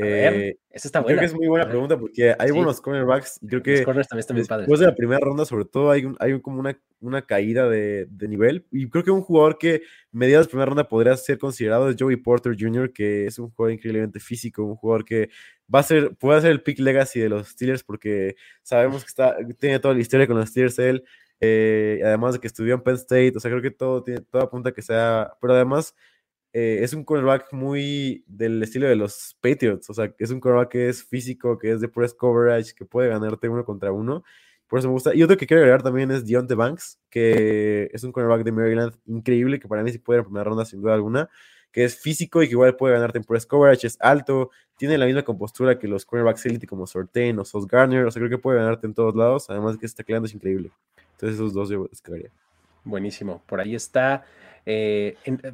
A ver, Eh, esa está creo buena. que es muy buena pregunta porque hay Sí. buenos cornerbacks y creo Los que corners también están bien padres. después de la primera ronda, sobre todo, hay, un- hay como una, una caída de, de nivel. Y creo que un jugador que mediados de primera ronda podría ser considerado es Joey Porter Jr., que es un jugador increíblemente físico, un jugador que va a ser, puede ser el pick legacy de los Steelers porque sabemos que está, tiene toda la historia con los Steelers él. Eh, además de que estudió en Penn State, o sea, creo que todo tiene, todo apunta a que sea, pero además eh, es un cornerback muy del estilo de los Patriots, o sea, es un cornerback que es físico, que es de press coverage, que puede ganarte uno contra uno, por eso me gusta. Y otro que quiero agregar también es Deontay Banks, que es un cornerback de Maryland increíble, que para mí sí puede ir en primera ronda sin duda alguna, que es físico y que igual puede ganarte en press coverage, es alto, tiene la misma compostura que los cornerbacks elite como Sortain o Sos Garner, o sea, creo que puede ganarte en todos lados, además de que está tacleando es increíble. Entonces esos dos yo descargaría. Buenísimo. Por ahí está. eh, en, eh,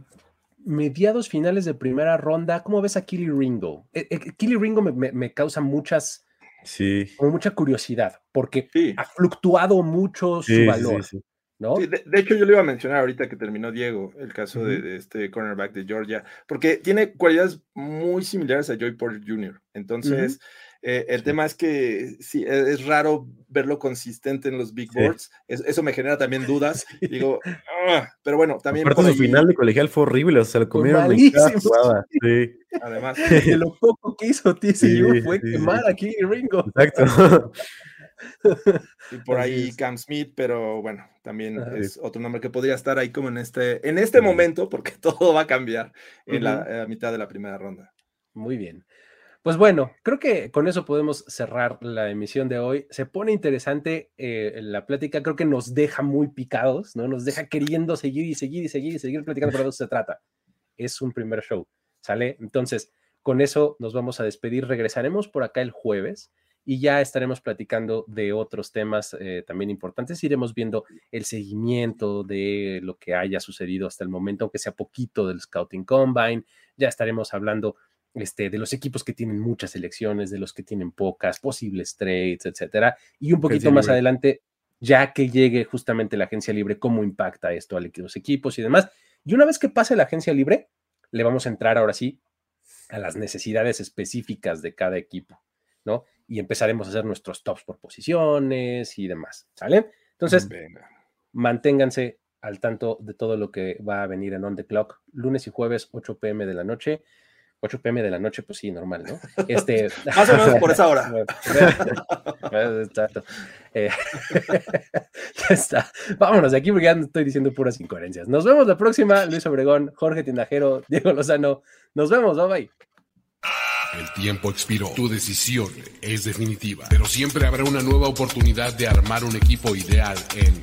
mediados finales de primera ronda. ¿Cómo ves a Killy Ringo? Eh, eh, Killy Ringo me, me- me causa muchas, Sí. como mucha curiosidad, porque Sí. ha fluctuado mucho su Sí, valor, sí, sí. ¿no? Sí, de, de hecho, yo le iba a mencionar ahorita que terminó Diego, el caso de, este cornerback de Georgia, porque tiene cualidades muy similares a Joey Porter Jr. Entonces, eh, el Sí. tema es que sí, e- es, raro verlo consistente en los big Sí. boards. Es- eso me genera también dudas. Digo, "Ah", pero bueno, también Aparte su ahí, final de colegial fue horrible, o sea, lo comieron en cada malísimo. jugada. Sí, además. De lo poco que hizo TCU Sí, fue sí, quemar sí. a Killy Ringo. exacto. Y por ahí. Cam Smith, pero bueno, también Ajá. es otro nombre que podría estar ahí como en este, en este momento, porque todo va a cambiar en la, mitad de la primera ronda. Muy bien. Pues bueno, creo que con eso podemos cerrar la emisión de hoy. Se pone interesante eh, la plática, creo que nos deja muy picados, ¿no? Nos deja queriendo seguir y seguir y seguir y seguir platicando, pero de eso se trata. Es un primer show, ¿sale? Entonces, con eso nos vamos a despedir. Regresaremos por acá el jueves y ya estaremos platicando de otros temas eh, también importantes. Iremos viendo el seguimiento de lo que haya sucedido hasta el momento, aunque sea poquito del Scouting Combine. Ya estaremos hablando este, de los equipos que tienen muchas selecciones, de los que tienen pocas, posibles trades, etcétera. Y un poquito más adelante, ya que llegue justamente la agencia libre, cómo impacta esto a los equipos y demás. Y una vez que pase la agencia libre, le vamos a entrar ahora sí a las necesidades específicas de cada equipo, ¿no? Y empezaremos a hacer nuestros tops por posiciones y demás, ¿sale? Entonces, manténganse al tanto de todo lo que va a venir en On The Clock, lunes y jueves, 8 pm de la noche. 8 pm de la noche, pues sí, normal, ¿no? Este, Más o menos por esa hora. Exacto. Eh, ya está. Vámonos de aquí porque ya estoy diciendo puras incoherencias. Nos vemos la próxima. Luis Obregón, Jorge Tindajero, Diego Lozano. Nos vemos. Bye bye. El tiempo expiró. Tu decisión es definitiva. Pero siempre habrá una nueva oportunidad de armar un equipo ideal en